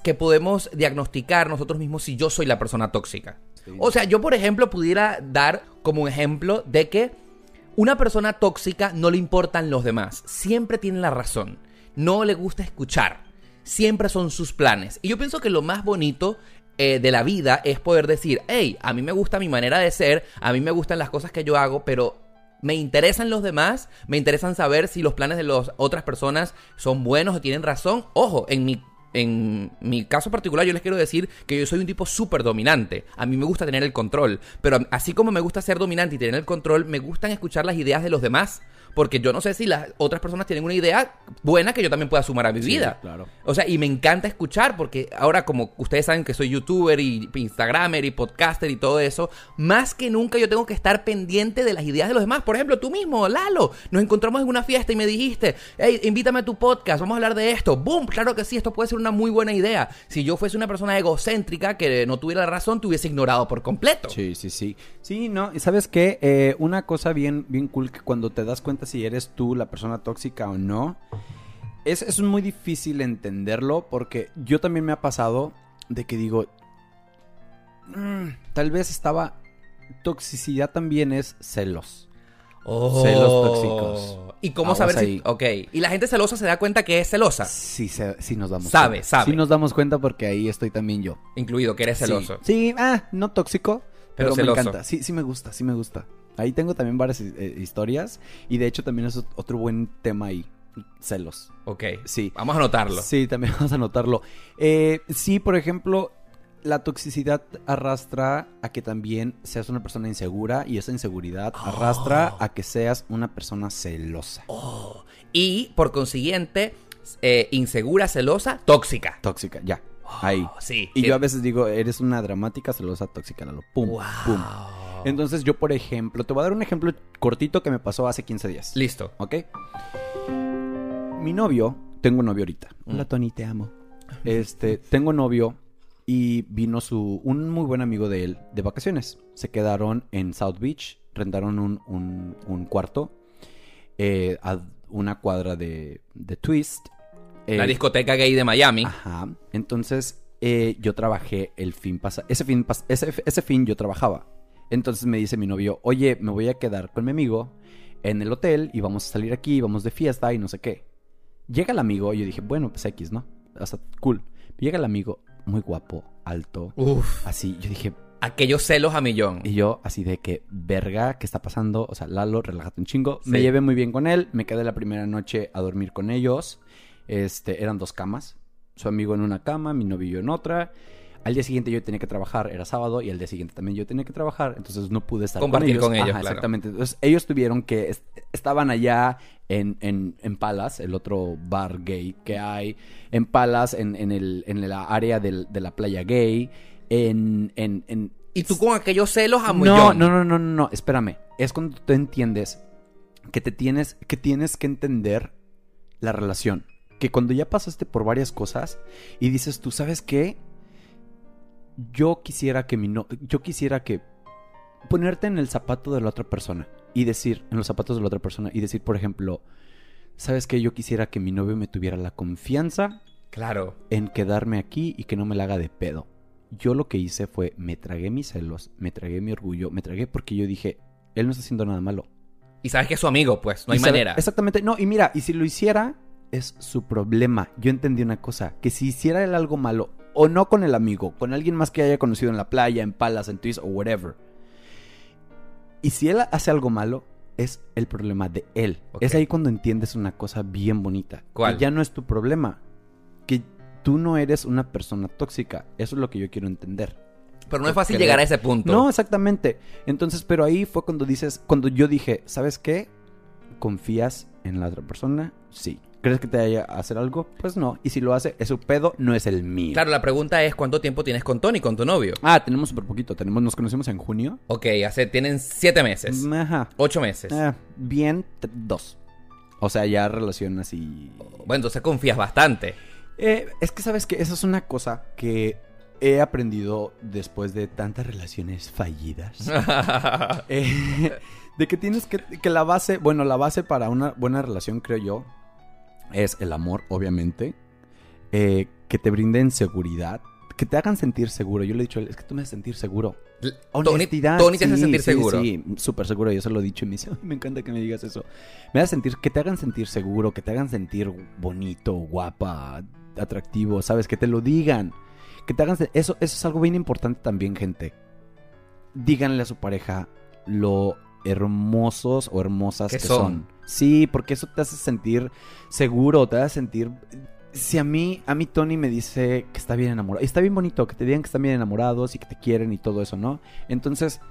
que podemos diagnosticar nosotros mismos si yo soy la persona tóxica? O sea, yo por ejemplo pudiera dar como un ejemplo de que una persona tóxica no le importan los demás, siempre tiene la razón, no le gusta escuchar, siempre son sus planes. Y yo pienso que lo más bonito eh, de la vida es poder decir, hey, a mí me gusta mi manera de ser, a mí me gustan las cosas que yo hago, pero me interesan los demás, me interesan saber si los planes de las otras personas son buenos o tienen razón. Ojo, en mi, en mi caso particular yo les quiero decir que yo soy un tipo súper dominante. A mí me gusta tener el control, pero así como me gusta ser dominante y tener el control, me gustan escuchar las ideas de los demás. Porque yo no sé si las otras personas tienen una idea buena que yo también pueda sumar a mi Sí, vida. claro. O sea, y me encanta escuchar porque ahora como ustedes saben que soy youtuber y instagramer y podcaster y todo eso, más que nunca yo tengo que estar pendiente de las ideas de los demás. Por ejemplo, tú mismo, Lalo, nos encontramos en una fiesta y me dijiste, hey, invítame a tu podcast, vamos a hablar de esto. ¡Boom! Claro que sí, esto puede ser una muy buena idea. Si yo fuese una persona egocéntrica que no tuviera razón, te hubiese ignorado por completo. Sí, sí, sí. Sí, no, y sabes qué, Eh, una cosa bien, bien cool que cuando te das cuenta si eres tú la persona tóxica o no, es, es muy difícil entenderlo porque yo también me ha pasado de que digo, "Mm, tal vez estaba, toxicidad también es celos. Celos tóxicos. ¿Y cómo Aguas saber si...? ahí. Ok. ¿Y la gente celosa se da cuenta que es celosa? Sí, se- sí nos damos Sabe, cuenta. sabe. Sí nos damos cuenta porque ahí estoy también yo. Incluido que eres celoso. Sí, Sí, ah, no tóxico, Pero pero, celoso. me encanta. Sí, sí me gusta, sí me gusta. Ahí tengo también varias eh, historias y de hecho también es otro buen tema ahí, celos. Ok. Sí. Vamos a anotarlo. Sí, también [LAUGHS] vamos a notarlo. Eh, sí, por ejemplo, la toxicidad arrastra a que también seas una persona insegura y esa inseguridad arrastra a que seas una persona celosa. Y, por consiguiente, eh, insegura, celosa, tóxica. Tóxica, ya. Ahí. Sí. Y yo a veces digo, eres una dramática, celosa, tóxica, Lalo. Pum, Wow. pum. Entonces yo, por ejemplo, te voy a dar un ejemplo cortito que me pasó hace 15 días. Listo. ¿Ok? Mi novio, tengo un novio ahorita. Mm. Hola Tony, te amo. Este, tengo novio y vino su un muy buen amigo de él de vacaciones. Se quedaron en South Beach, rentaron un, un- un cuarto eh, a una cuadra de, de Twist. La Eh, discoteca gay de Miami. Ajá. Entonces, eh, yo trabajé el fin pasado. Ese fin, pas- ese, ese fin yo trabajaba. Entonces me dice mi novio, oye, me voy a quedar con mi amigo en el hotel y vamos a salir aquí, vamos de fiesta y no sé qué. Llega el amigo y yo dije, bueno, pues X, ¿no? O sea, cool. Llega el amigo, muy guapo, alto, Uf. así. Yo dije, Aquellos celos a millón. y yo así de que, verga, ¿qué está pasando? O sea, Lalo, relájate un chingo. Sí. Me llevé muy bien con él, me quedé la primera noche a dormir con ellos. Este, eran dos camas. Su amigo en una cama, mi novio en otra. Al día siguiente yo tenía que trabajar, era sábado, y al día siguiente también yo tenía que trabajar, entonces no pude estar Compartir con con ellos. Ajá, claro. Exactamente. Entonces ellos tuvieron que, est- estaban allá en, en, en Palace, el otro bar gay que hay, en Palace, en, en, el, en la área del- de la playa gay, en, en, en Y tú con aquellos celos a no, no, no, no, no, no, espérame. Es cuando tú entiendes que te tienes, que tienes que entender la relación. Que cuando ya pasaste por varias cosas y dices, tú sabes qué, yo quisiera que mi no, yo quisiera que ponerte en el zapato de la otra persona y decir, en los zapatos de la otra persona y decir, por ejemplo, sabes qué, yo quisiera que mi novio me tuviera la confianza Claro. en quedarme aquí y que no me la haga de pedo. Yo lo que hice fue, me tragué mis celos, me tragué mi orgullo, me tragué porque yo dije, él no está haciendo nada malo. Y sabes que es su amigo, pues. No hay sabe- manera. Exactamente, no, y mira, y si lo hiciera, es su problema. Yo entendí una cosa, que si hiciera él algo malo, o no con el amigo, con alguien más que haya conocido en la playa, en palas, en twist o whatever. Y si él hace algo malo, es el problema de él. Es ahí cuando entiendes una cosa bien bonita. ¿Cuál? Que ya no es tu problema. Que tú no eres una persona tóxica. Eso es lo que yo quiero entender. Pero no es fácil llegar a ese punto. No, exactamente. Entonces, pero ahí fue cuando dices, cuando yo dije, ¿sabes qué? ¿Confías en la otra persona? Sí. ¿Crees que te vaya a hacer algo? Pues no. Y si lo hace, es su pedo, no es el mío. Claro, la pregunta es ¿cuánto tiempo tienes con Tony, con tu novio? Ah, tenemos súper poquito. Tenemos, nos conocimos en junio. Ok, hace, tienen siete meses. Ajá. Ocho meses. Ah, bien, t- dos. O sea, ya relación así. Bueno, entonces confías bastante. Eh, es que sabes que esa es una cosa que he aprendido después de tantas relaciones fallidas. [LAUGHS] Eh, de que tienes que, que la base, bueno, la base para una buena relación, creo yo, es el amor, obviamente. Eh, que te brinden seguridad, que te hagan sentir seguro. Yo le he dicho, a él, es que tú me haces sentir seguro. Tony, Honestidad. Tony te hace sí, sentir sí, seguro. Sí, súper seguro. Yo se lo he dicho y me dice, "Ay, me encanta que me digas eso. Me hace sentir, que te hagan sentir seguro, que te hagan sentir bonito, guapa, atractivo, ¿sabes? Que te lo digan. Que te hagan... Eso, eso es algo bien importante también, gente. Díganle a su pareja lo hermosos o hermosas Que que, son. son. Sí, porque eso te hace sentir seguro, te hace sentir... Si a mí, a mí Tony me dice que está bien enamorado, y está bien bonito que te digan que están bien enamorados y que te quieren y todo eso, ¿no? Entonces,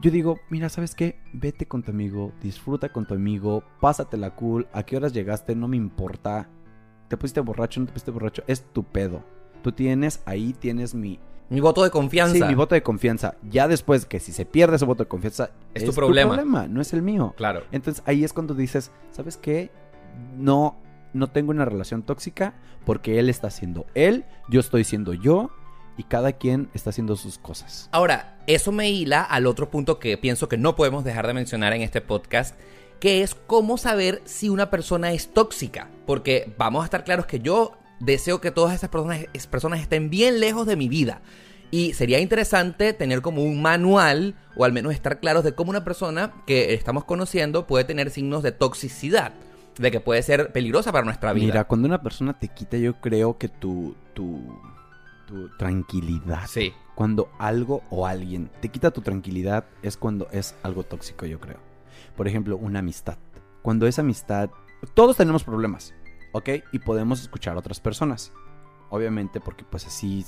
yo digo, mira, ¿sabes qué? Vete con tu amigo, disfruta con tu amigo, pásatela cool, a qué horas llegaste, no me importa. Te pusiste borracho, no te pusiste borracho, es tu pedo. Tú tienes, ahí tienes mi... Mi voto de confianza. Sí, mi voto de confianza. Ya después que si se pierde ese voto de confianza, Es tu problema. no es el mío. Claro. Entonces ahí es cuando dices, ¿sabes qué? No, no tengo una relación tóxica porque él está siendo él, yo estoy siendo yo y cada quien está haciendo sus cosas. Ahora, eso me hila al otro punto que pienso que no podemos dejar de mencionar en este podcast, que es cómo saber si una persona es tóxica. Porque vamos a estar claros que yo deseo que todas esas personas, es- personas estén bien lejos de mi vida. Y sería interesante tener como un manual, o al menos estar claros de cómo una persona que estamos conociendo puede tener signos de toxicidad, de que puede ser peligrosa para nuestra vida. Mira, cuando una persona te quita, yo creo que tu, tu, tu tranquilidad. Sí. Cuando algo o alguien te quita tu tranquilidad es cuando es algo tóxico, yo creo. Por ejemplo, una amistad. Cuando esa amistad... Todos tenemos problemas, ¿ok? Y podemos escuchar a otras personas. Obviamente porque pues así,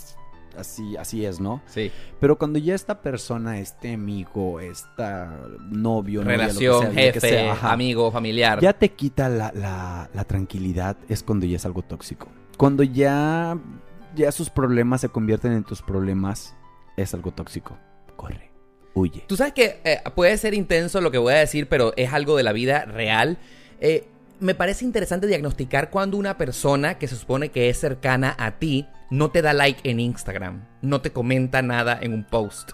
así, así es, ¿no? Sí. Pero cuando ya esta persona, este amigo, esta novio, novia, lo que Relación, sea, lo que jefe, sea, ajá, amigo, familiar. ya te quita la, la- la tranquilidad, es cuando ya es algo tóxico. Cuando ya, ya sus problemas se convierten en tus problemas, es algo tóxico. Corre, huye. Tú sabes que eh, puede ser intenso lo que voy a decir, pero es algo de la vida real. Eh, me parece interesante diagnosticar cuando una persona que se supone que es cercana a ti no te da like en Instagram, no te comenta nada en un post.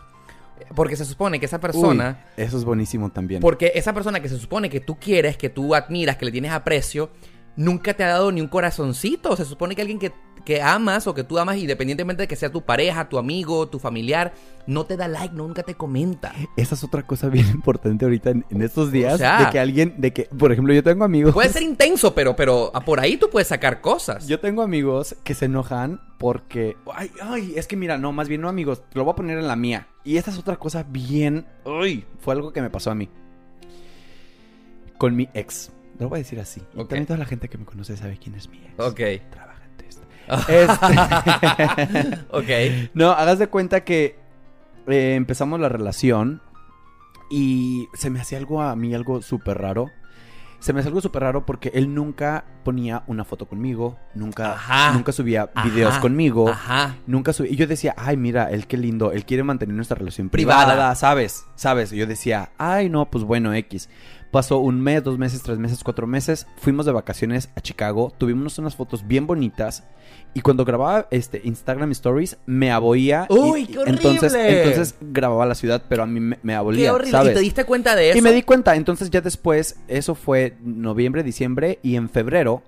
Porque se supone que esa persona... Uy, eso es buenísimo también. Porque esa persona que se supone que tú quieres, que tú admiras, que le tienes aprecio, nunca te ha dado ni un corazoncito. Se supone que alguien que, que amas o que tú amas, independientemente de que sea tu pareja, tu amigo, tu familiar, no te da like, nunca te comenta. Esa es otra cosa bien [LAUGHS] importante ahorita en, en estos días. O sea- de que alguien, de que, por ejemplo, yo tengo amigos. Puede ser intenso, pero, pero por ahí tú puedes sacar cosas. Yo tengo amigos que se enojan porque. Ay, ay, es que mira, no, más bien no amigos. Te lo voy a poner en la mía. Y esta es otra cosa bien. Uy, fue algo que me pasó a mí. Con mi ex. Lo voy a decir así. Y también toda la gente que me conoce sabe quién es mi ex. Ok. Trabaja en Test. Este- [LAUGHS] ok. No, hagas de cuenta que eh, empezamos la relación y se me hacía algo a mí, algo súper raro. Se me hacía algo súper raro porque él nunca ponía una foto conmigo, nunca, Ajá. nunca subía Ajá. videos conmigo, Ajá. nunca subía. Y yo decía, ay, mira, él qué lindo, él quiere mantener nuestra relación Privada. privada, ¿sabes? ¿Sabes? Y yo decía, ay, no, pues bueno, X. Pasó un mes, dos meses, tres meses, cuatro meses. Fuimos de vacaciones a Chicago. Tuvimos unas fotos bien bonitas. Y cuando grababa este Instagram Stories, me aboía. ¡Uy, y qué horrible! Entonces, entonces grababa la ciudad, pero a mí me, me abolía, Qué horrible. ¿sabes? ¿Y te diste cuenta de eso? Y me di cuenta. Entonces ya después, eso fue noviembre, diciembre. Y en febrero,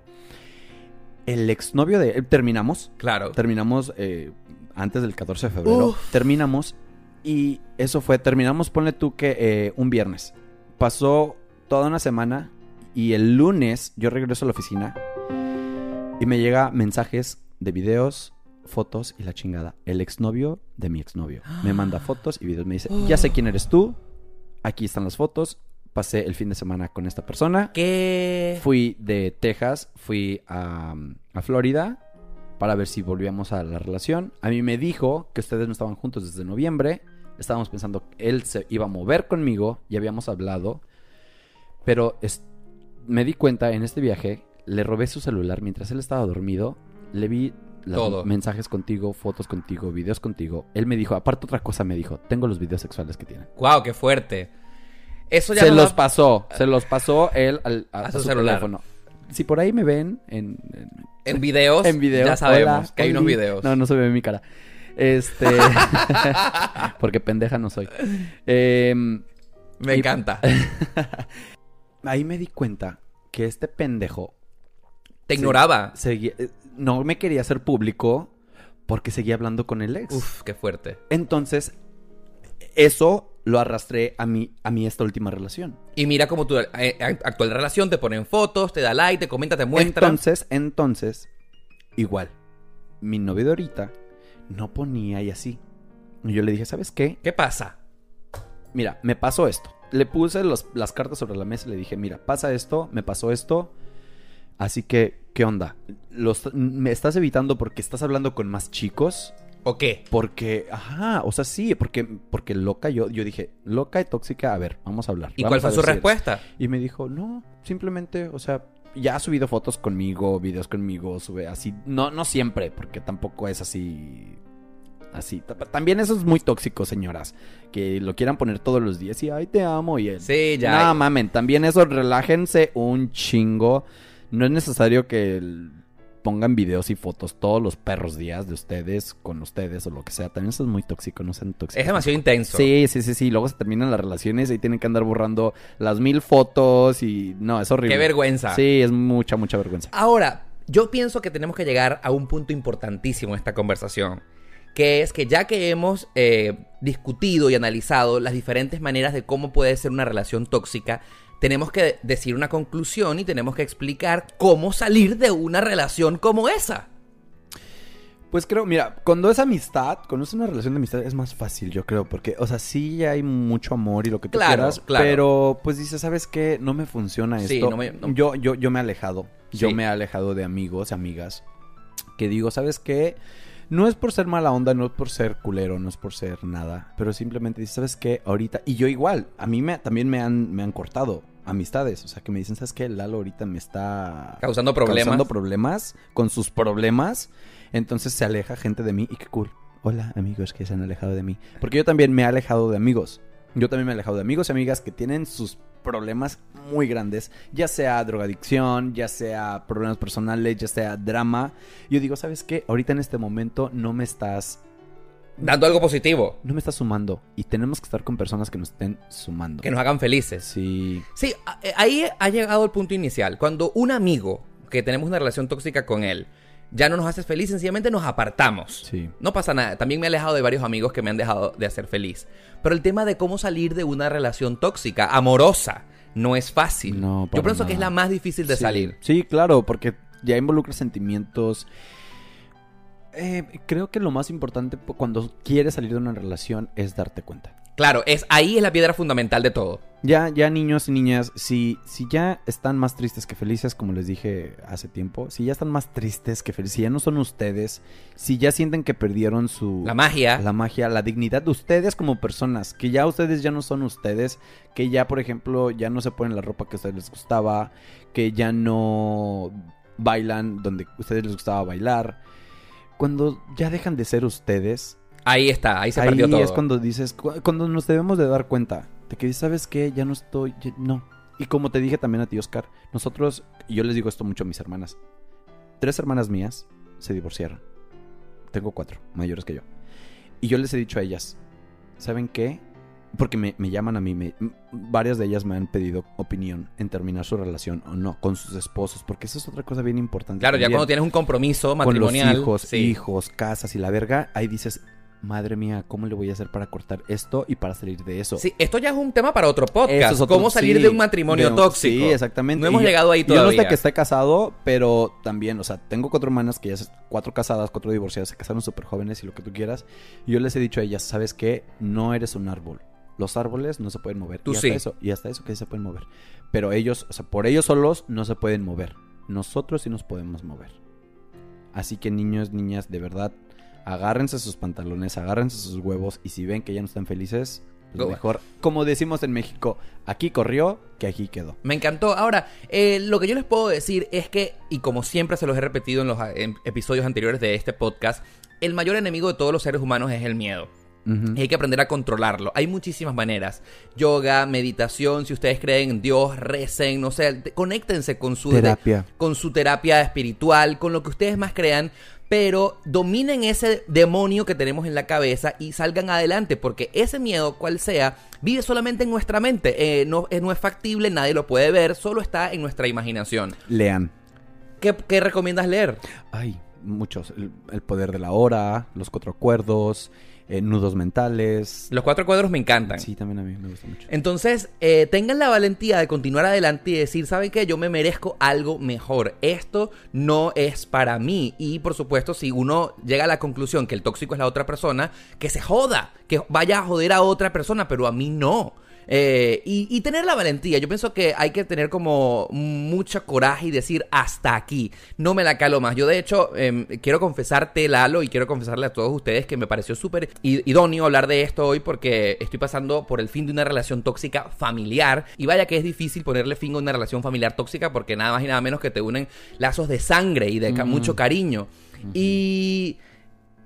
el exnovio de... Terminamos. Claro. Terminamos eh, antes del 14 de febrero. Uf. Terminamos. Y eso fue, terminamos, ponle tú que eh, un viernes. Pasó toda una semana. Y el lunes yo regreso a la oficina. Y me llega mensajes de videos, fotos y la chingada. El exnovio de mi exnovio. Me manda fotos y videos. Me dice, ya sé quién eres tú. Aquí están las fotos. Pasé el fin de semana con esta persona. ¿Qué? Fui de Texas, fui a, a Florida para ver si volvíamos a la relación. A mí me dijo que ustedes no estaban juntos desde noviembre. Estábamos pensando que él se iba a mover conmigo, ya habíamos hablado. Pero es- me di cuenta en este viaje, le robé su celular mientras él estaba dormido. Le vi los mensajes contigo, fotos contigo, videos contigo. Él me dijo, aparte otra cosa me dijo, tengo los videos sexuales que tienen. Wow, qué fuerte. Eso ya Se no los pasó, se los pasó él al, a, A su su celular. teléfono. Si por ahí me ven en, en, en videos. en video, Ya sabemos hola, que hay unos videos. No, no se ve mi cara. Este. [LAUGHS] [LAUGHS] porque pendeja no soy. Em, Me y- encanta. [LAUGHS] ahí me di cuenta que este pendejo Te ignoraba. seguía- eh, no me quería hacer público porque seguía hablando con el ex. Uf, qué fuerte. Entonces, eso lo arrastré a mi, a mi esta última relación. Y mira cómo tu eh, actual relación te ponen fotos, te da like, te comenta, te muestra. Entonces, entonces, igual, mi novio de ahorita no ponía y así. Y yo le dije, ¿sabes qué? ¿Qué pasa? Mira, me pasó esto. Le puse los- las cartas sobre la mesa y le dije, mira, pasa esto, me pasó esto. Así que, ¿qué onda? Los, ¿Me estás evitando porque estás hablando con más chicos? ¿O qué? Porque, ajá, o sea, sí, porque, porque loca, yo, yo dije, loca y tóxica, a ver, vamos a hablar. ¿Y cuál fue su ver si eres". respuesta? Y me dijo, no, simplemente, o sea, ya ha subido fotos conmigo, videos conmigo, sube así. No, no siempre, porque tampoco es así. Así. Ta- También eso es muy tóxico, señoras. Que lo quieran poner todos los días y ay, te amo. Y él. Sí, ya. No mamen, también eso, relájense un chingo. No es necesario que pongan videos y fotos todos los perros días de ustedes con ustedes o lo que sea. También eso es muy tóxico, no sean tóxicos. Es demasiado intenso. Sí, sí, sí, sí. Luego se terminan las relaciones y tienen que andar borrando las mil fotos y... No, es horrible. Qué vergüenza. Sí, es mucha, mucha vergüenza. Ahora, yo pienso que tenemos que llegar a un punto importantísimo en esta conversación, que es que ya que hemos eh, discutido y analizado las diferentes maneras de cómo puede ser una relación tóxica, tenemos que decir una conclusión y tenemos que explicar cómo salir de una relación como esa. Pues creo, mira, cuando es amistad, cuando es una relación de amistad es más fácil, yo creo, porque, o sea, sí hay mucho amor y lo que tú Claro, quieras, claro. pero pues dices, ¿sabes qué? No me funciona Sí, esto. no me- no- Yo, yo, yo me he alejado. Yo me he alejado de amigos, amigas, que digo, ¿sabes qué? No es por ser mala onda, no es por ser culero, no es por ser nada, pero simplemente dices, ¿sabes qué? Ahorita, y yo igual, a mí me, también me han, me han cortado amistades, o sea, que me dicen, ¿sabes qué? Lalo ahorita me está Causando problemas. causando problemas con sus problemas. Entonces se aleja gente de mí y qué cool. Hola amigos que se han alejado de mí. Porque yo también me he alejado de amigos. Yo también me he alejado de amigos y amigas que tienen sus problemas muy grandes, ya sea drogadicción, ya sea problemas personales, ya sea drama. Yo digo, ¿sabes qué? Ahorita en este momento no me estás Dando algo positivo. no me estás sumando y tenemos que estar con personas que nos estén sumando. Que nos hagan felices. Sí. Sí, eh, ahí ha llegado el punto inicial. Cuando un amigo, que tenemos una relación tóxica con él, ya no nos hace feliz, sencillamente nos apartamos. Sí. No pasa nada. También me he alejado de varios amigos que me han dejado de hacer feliz. Pero el tema de cómo salir de una relación tóxica, amorosa, no es fácil. No, Yo pienso que es la más difícil de Sí. salir. Sí, claro, porque ya involucra sentimientos. Eh, creo que lo más importante po- cuando quieres salir de una relación es darte cuenta. Claro, es ahí es la piedra fundamental de todo. Ya, ya niños y niñas, si, si ya están más tristes que felices, como les dije hace tiempo, si ya están más tristes que felices, si ya no son ustedes, si ya sienten que perdieron su... La magia. la magia, la dignidad de ustedes como personas, que ya ustedes ya no son ustedes, que ya, por ejemplo, ya no se ponen la ropa que a ustedes les gustaba, que ya no bailan donde a ustedes les gustaba bailar. Cuando ya dejan de ser ustedes, Ahí está, ahí se ahí perdió todo. es cuando dices, cu- cuando nos debemos de dar cuenta de que, ¿sabes qué? Ya no estoy, ya- no. Y como te dije también a ti, Oscar, nosotros, y yo les digo esto mucho a mis hermanas, tres hermanas mías se divorciaron. Tengo cuatro, mayores que yo. Y yo les he dicho a ellas, ¿saben qué? Porque me, me llaman a mí, me- varias de ellas me han pedido opinión en terminar su relación o no con sus esposos, porque eso es otra cosa bien importante. Claro, ya también. cuando tienes un compromiso con los matrimonial. hijos, sí. hijos, casas y la verga, ahí dices, madre mía, ¿cómo le voy a hacer para cortar esto y para salir de eso? Sí, esto ya es un tema para otro podcast. Eso es otro- ¿Cómo salir sí, de un matrimonio de tóxico? Sí, exactamente. No hemos Y llegado ahí Yo no todavía. sé que esté casado, pero también, o sea, tengo cuatro hermanas que ya se- cuatro casadas, cuatro divorciadas, se casaron súper jóvenes y lo que tú quieras. Y yo les he dicho a ellas, ¿sabes qué? No eres un árbol. Los árboles no se pueden mover. Tú y hasta sí. eso, y hasta eso que sí se pueden mover. Pero ellos, o sea, por ellos solos no se pueden mover. Nosotros sí nos podemos mover. Así que niños, niñas, de verdad, agárrense sus pantalones, agárrense sus huevos y si ven que ya no están felices, pues Go- mejor, como decimos en México, aquí corrió que aquí quedó. Me encantó. Ahora, eh, lo que yo les puedo decir es que, y como siempre se los he repetido en los en episodios anteriores de este podcast, el mayor enemigo de todos los seres humanos es el miedo. Y hay que aprender a controlarlo. Hay muchísimas maneras. Yoga, meditación, si ustedes creen en Dios, recen, no sé, te- conéctense con su Terapia. con su terapia espiritual, con lo que ustedes más crean, pero dominen ese demonio que tenemos en la cabeza y salgan adelante, porque ese miedo, cual sea, vive solamente en nuestra mente. Eh, no, eh, no es factible, nadie lo puede ver, solo está en nuestra imaginación. Lean. ¿Qué, qué recomiendas leer? Ay, muchos. El, el poder de la hora, los cuatro acuerdos, eh, nudos mentales. Los cuatro cuadros me encantan. Sí, también a mí me gusta mucho. Entonces, eh, tengan la valentía de continuar adelante y decir, ¿saben qué? Yo me merezco algo mejor. Esto no es para mí. Y por supuesto, si uno llega a la conclusión que el tóxico es la otra persona, que se joda, que vaya a joder a otra persona, pero a mí no. Eh, y, y tener la valentía. Yo pienso que hay que tener como mucho coraje y decir hasta aquí. No me la calo más. Yo, de hecho, em, quiero confesarte, Lalo, y quiero confesarle a todos ustedes que me pareció súper idóneo hablar de esto hoy porque estoy pasando por el fin de una relación tóxica familiar. Y vaya que es difícil ponerle fin a una relación familiar tóxica porque nada más y nada menos que te unen lazos de sangre y de Mm. mucho cariño. Y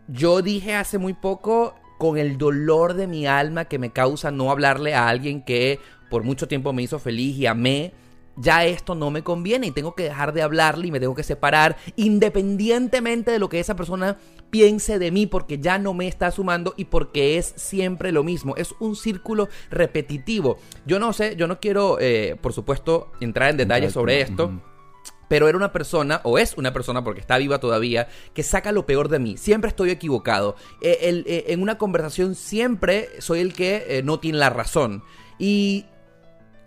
yo dije hace muy poco, con el dolor de mi alma que me causa no hablarle a alguien que por mucho tiempo me hizo feliz y amé, ya esto no me conviene y tengo que dejar de hablarle y me tengo que separar independientemente de lo que esa persona piense de mí porque ya no me está sumando y porque es siempre lo mismo, es un círculo repetitivo. Yo no sé, yo no quiero, eh, por supuesto, entrar en detalles sobre esto. Pero era una persona, o es una persona porque está viva todavía, que saca lo peor de mí. Siempre estoy equivocado. Eh, eh, en una conversación siempre soy el que eh, no tiene la razón. Y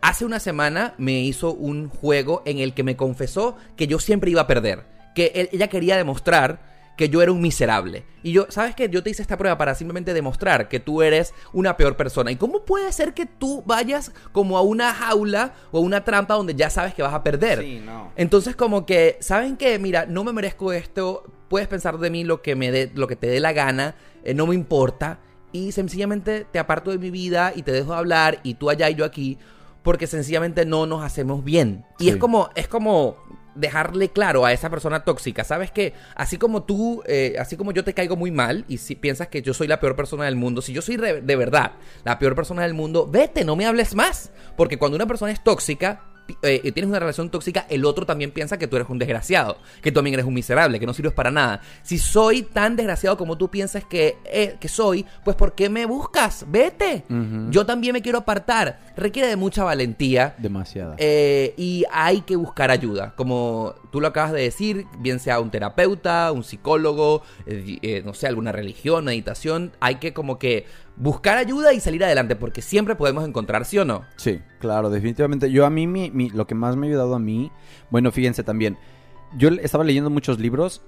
hace una semana me hizo un juego en el que me confesó que yo siempre iba a perder. Que ella quería demostrar que yo era un miserable. Y yo, ¿sabes qué? Yo te hice esta prueba para simplemente demostrar que tú eres una peor persona. ¿Y cómo puede ser que tú vayas como a una jaula o a una trampa donde ya sabes que vas a perder? Sí, no. Entonces como que, ¿saben qué? Mira, no me merezco esto, puedes pensar de mí lo que, me dé, lo que te dé la gana, eh, no me importa, y sencillamente te aparto de mi vida y te dejo de hablar, y tú allá y yo aquí, porque sencillamente no nos hacemos bien. Y Sí. es como, es como dejarle claro a esa persona tóxica, sabes que así como tú, eh, así como yo te caigo muy mal y si piensas que yo soy la peor persona del mundo, si yo soy de, de verdad la peor persona del mundo, vete, no me hables más. Porque cuando una persona es tóxica, eh, tienes una relación tóxica, el otro también piensa que tú eres un desgraciado, que tú también eres un miserable, que no sirves para nada. Si soy tan desgraciado como tú piensas que, eh, que soy, pues ¿por qué me buscas? Vete. Yo también me quiero apartar. Requiere de mucha valentía. Demasiada. Eh, y hay que buscar ayuda, como tú lo acabas de decir, bien sea un terapeuta, un psicólogo, eh, eh, no sé, alguna religión, meditación, hay que como que buscar ayuda y salir adelante, porque siempre podemos encontrar, ¿sí o no? Sí, claro, definitivamente. Yo a mí, mi, mi- lo que más me ha ayudado a mí, bueno, fíjense también, yo estaba leyendo muchos libros,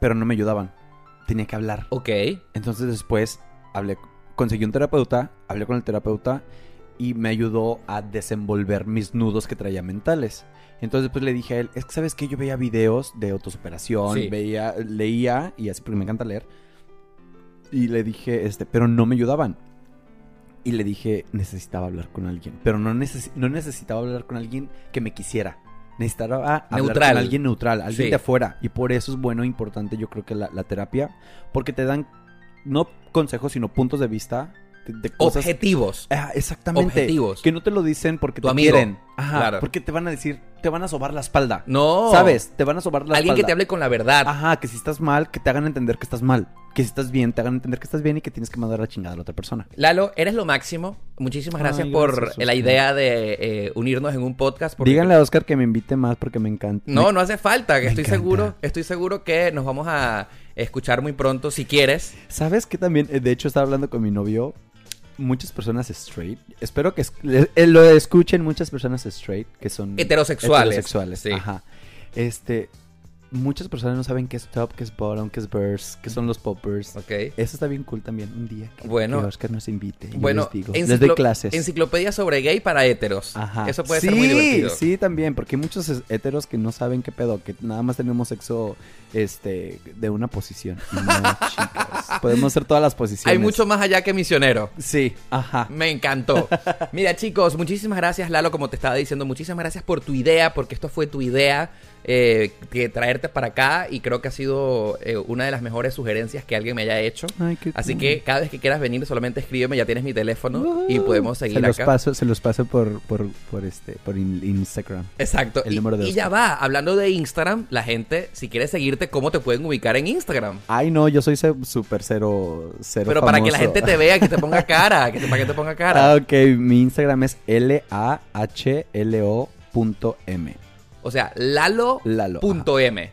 pero no me ayudaban. Tenía que hablar. Ok. Entonces después hablé, conseguí un terapeuta, hablé con el terapeuta y me ayudó a desenvolver mis nudos que traía mentales. Entonces después le dije a él, es que sabes que yo veía videos de autosuperación, Sí. veía, leía y así porque me encanta leer. Y le dije, este, pero no me ayudaban. Y le dije, necesitaba hablar con alguien, pero no, necesi- no necesitaba hablar con alguien que me quisiera. Necesitaba hablar Neutral. con alguien neutral, alguien Sí. de afuera. Y por eso es bueno, importante, yo creo que la, la terapia, porque te dan no consejos, sino puntos de vista de, de cosas. Objetivos. Ah, exactamente. Objetivos. Que no te lo dicen porque Tu te amigo. quieren. Ajá. Claro. Porque te van a decir, te van a sobar la espalda. No. ¿Sabes? Te van a sobar la Alguien que espalda. te hable con la verdad. Ajá, que si estás mal, que te hagan entender que estás mal. Que si estás bien, te hagan entender que estás bien y que tienes que mandar la chingada a la otra persona. Lalo, eres lo máximo. Muchísimas gracias Ay, por gracias, la idea de eh, unirnos en un podcast. porque- Díganle a Oscar que me invite más porque me encanta. No, Me- no hace falta, que me estoy encanta. seguro, estoy seguro que nos vamos a escuchar muy pronto, si quieres. ¿Sabes qué también? Eh, De hecho, estaba hablando con mi novio. Muchas personas straight. Espero que es- eh, lo escuchen muchas personas straight que son Heterosexuales. heterosexuales. Sí. Ajá. Este, muchas personas no saben qué es top, qué es bottom, qué es verse, qué son los poppers. Ok. Eso está bien cool también. Un día que, Bueno. que Oscar nos invite. Yo Bueno, les digo. Les enciclo- doy clases. enciclopedia sobre gay para heteros. Ajá. Eso puede sí, ser muy divertido. Sí, también, porque hay muchos heteros que no saben qué pedo, que nada más tenemos sexo este de una posición. No, [LAUGHS] chicas. Podemos hacer todas las posiciones. Hay mucho más allá que misionero. Sí, ajá. Me encantó. Mira, chicos, muchísimas gracias, Lalo, como te estaba diciendo. Muchísimas gracias por tu idea, porque esto fue tu idea, eh, que traerte para acá. Y creo que ha sido eh, una de las mejores sugerencias que alguien me haya hecho. Ay, qué Así que cada vez que quieras venir, solamente escríbeme, ya tienes mi teléfono y podemos seguir se los acá. paso, se los paso por, por, por este, por in- Instagram. Exacto. El y, número de y ya va, hablando de Instagram, la gente, si quiere seguirte, ¿cómo te pueden ubicar en Instagram? Ay, no, yo soy súper cero, cero Pero para que la gente te vea, que te ponga [LAUGHS] cara, que te, para que te ponga cara. Ah, ok, mi Instagram es L-A-H-L-O.m. O sea, lalo.m. Lalo.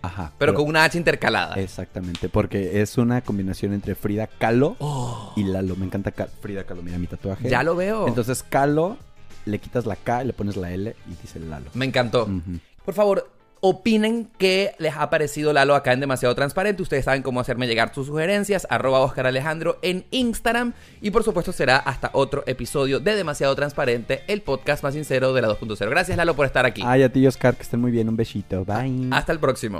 Ajá. Pero con una H intercalada. Exactamente, porque es una combinación entre Frida Kahlo Oh, y Lalo. Me encanta Frida Kahlo, mira mi tatuaje. ya lo veo. Entonces, Kahlo, le quitas la K, le pones la L y dice Lalo. Me encantó. Por favor, opinen qué les ha parecido Lalo acá en Demasiado Transparente. Ustedes saben cómo hacerme llegar sus sugerencias. Arroba Oscar Alejandro en Instagram. Y por supuesto será hasta otro episodio de Demasiado Transparente, el podcast más sincero de la 2.0. Gracias Lalo por estar aquí. Ay, a ti, Oscar, que estén muy bien. Un besito. Bye. Hasta el próximo.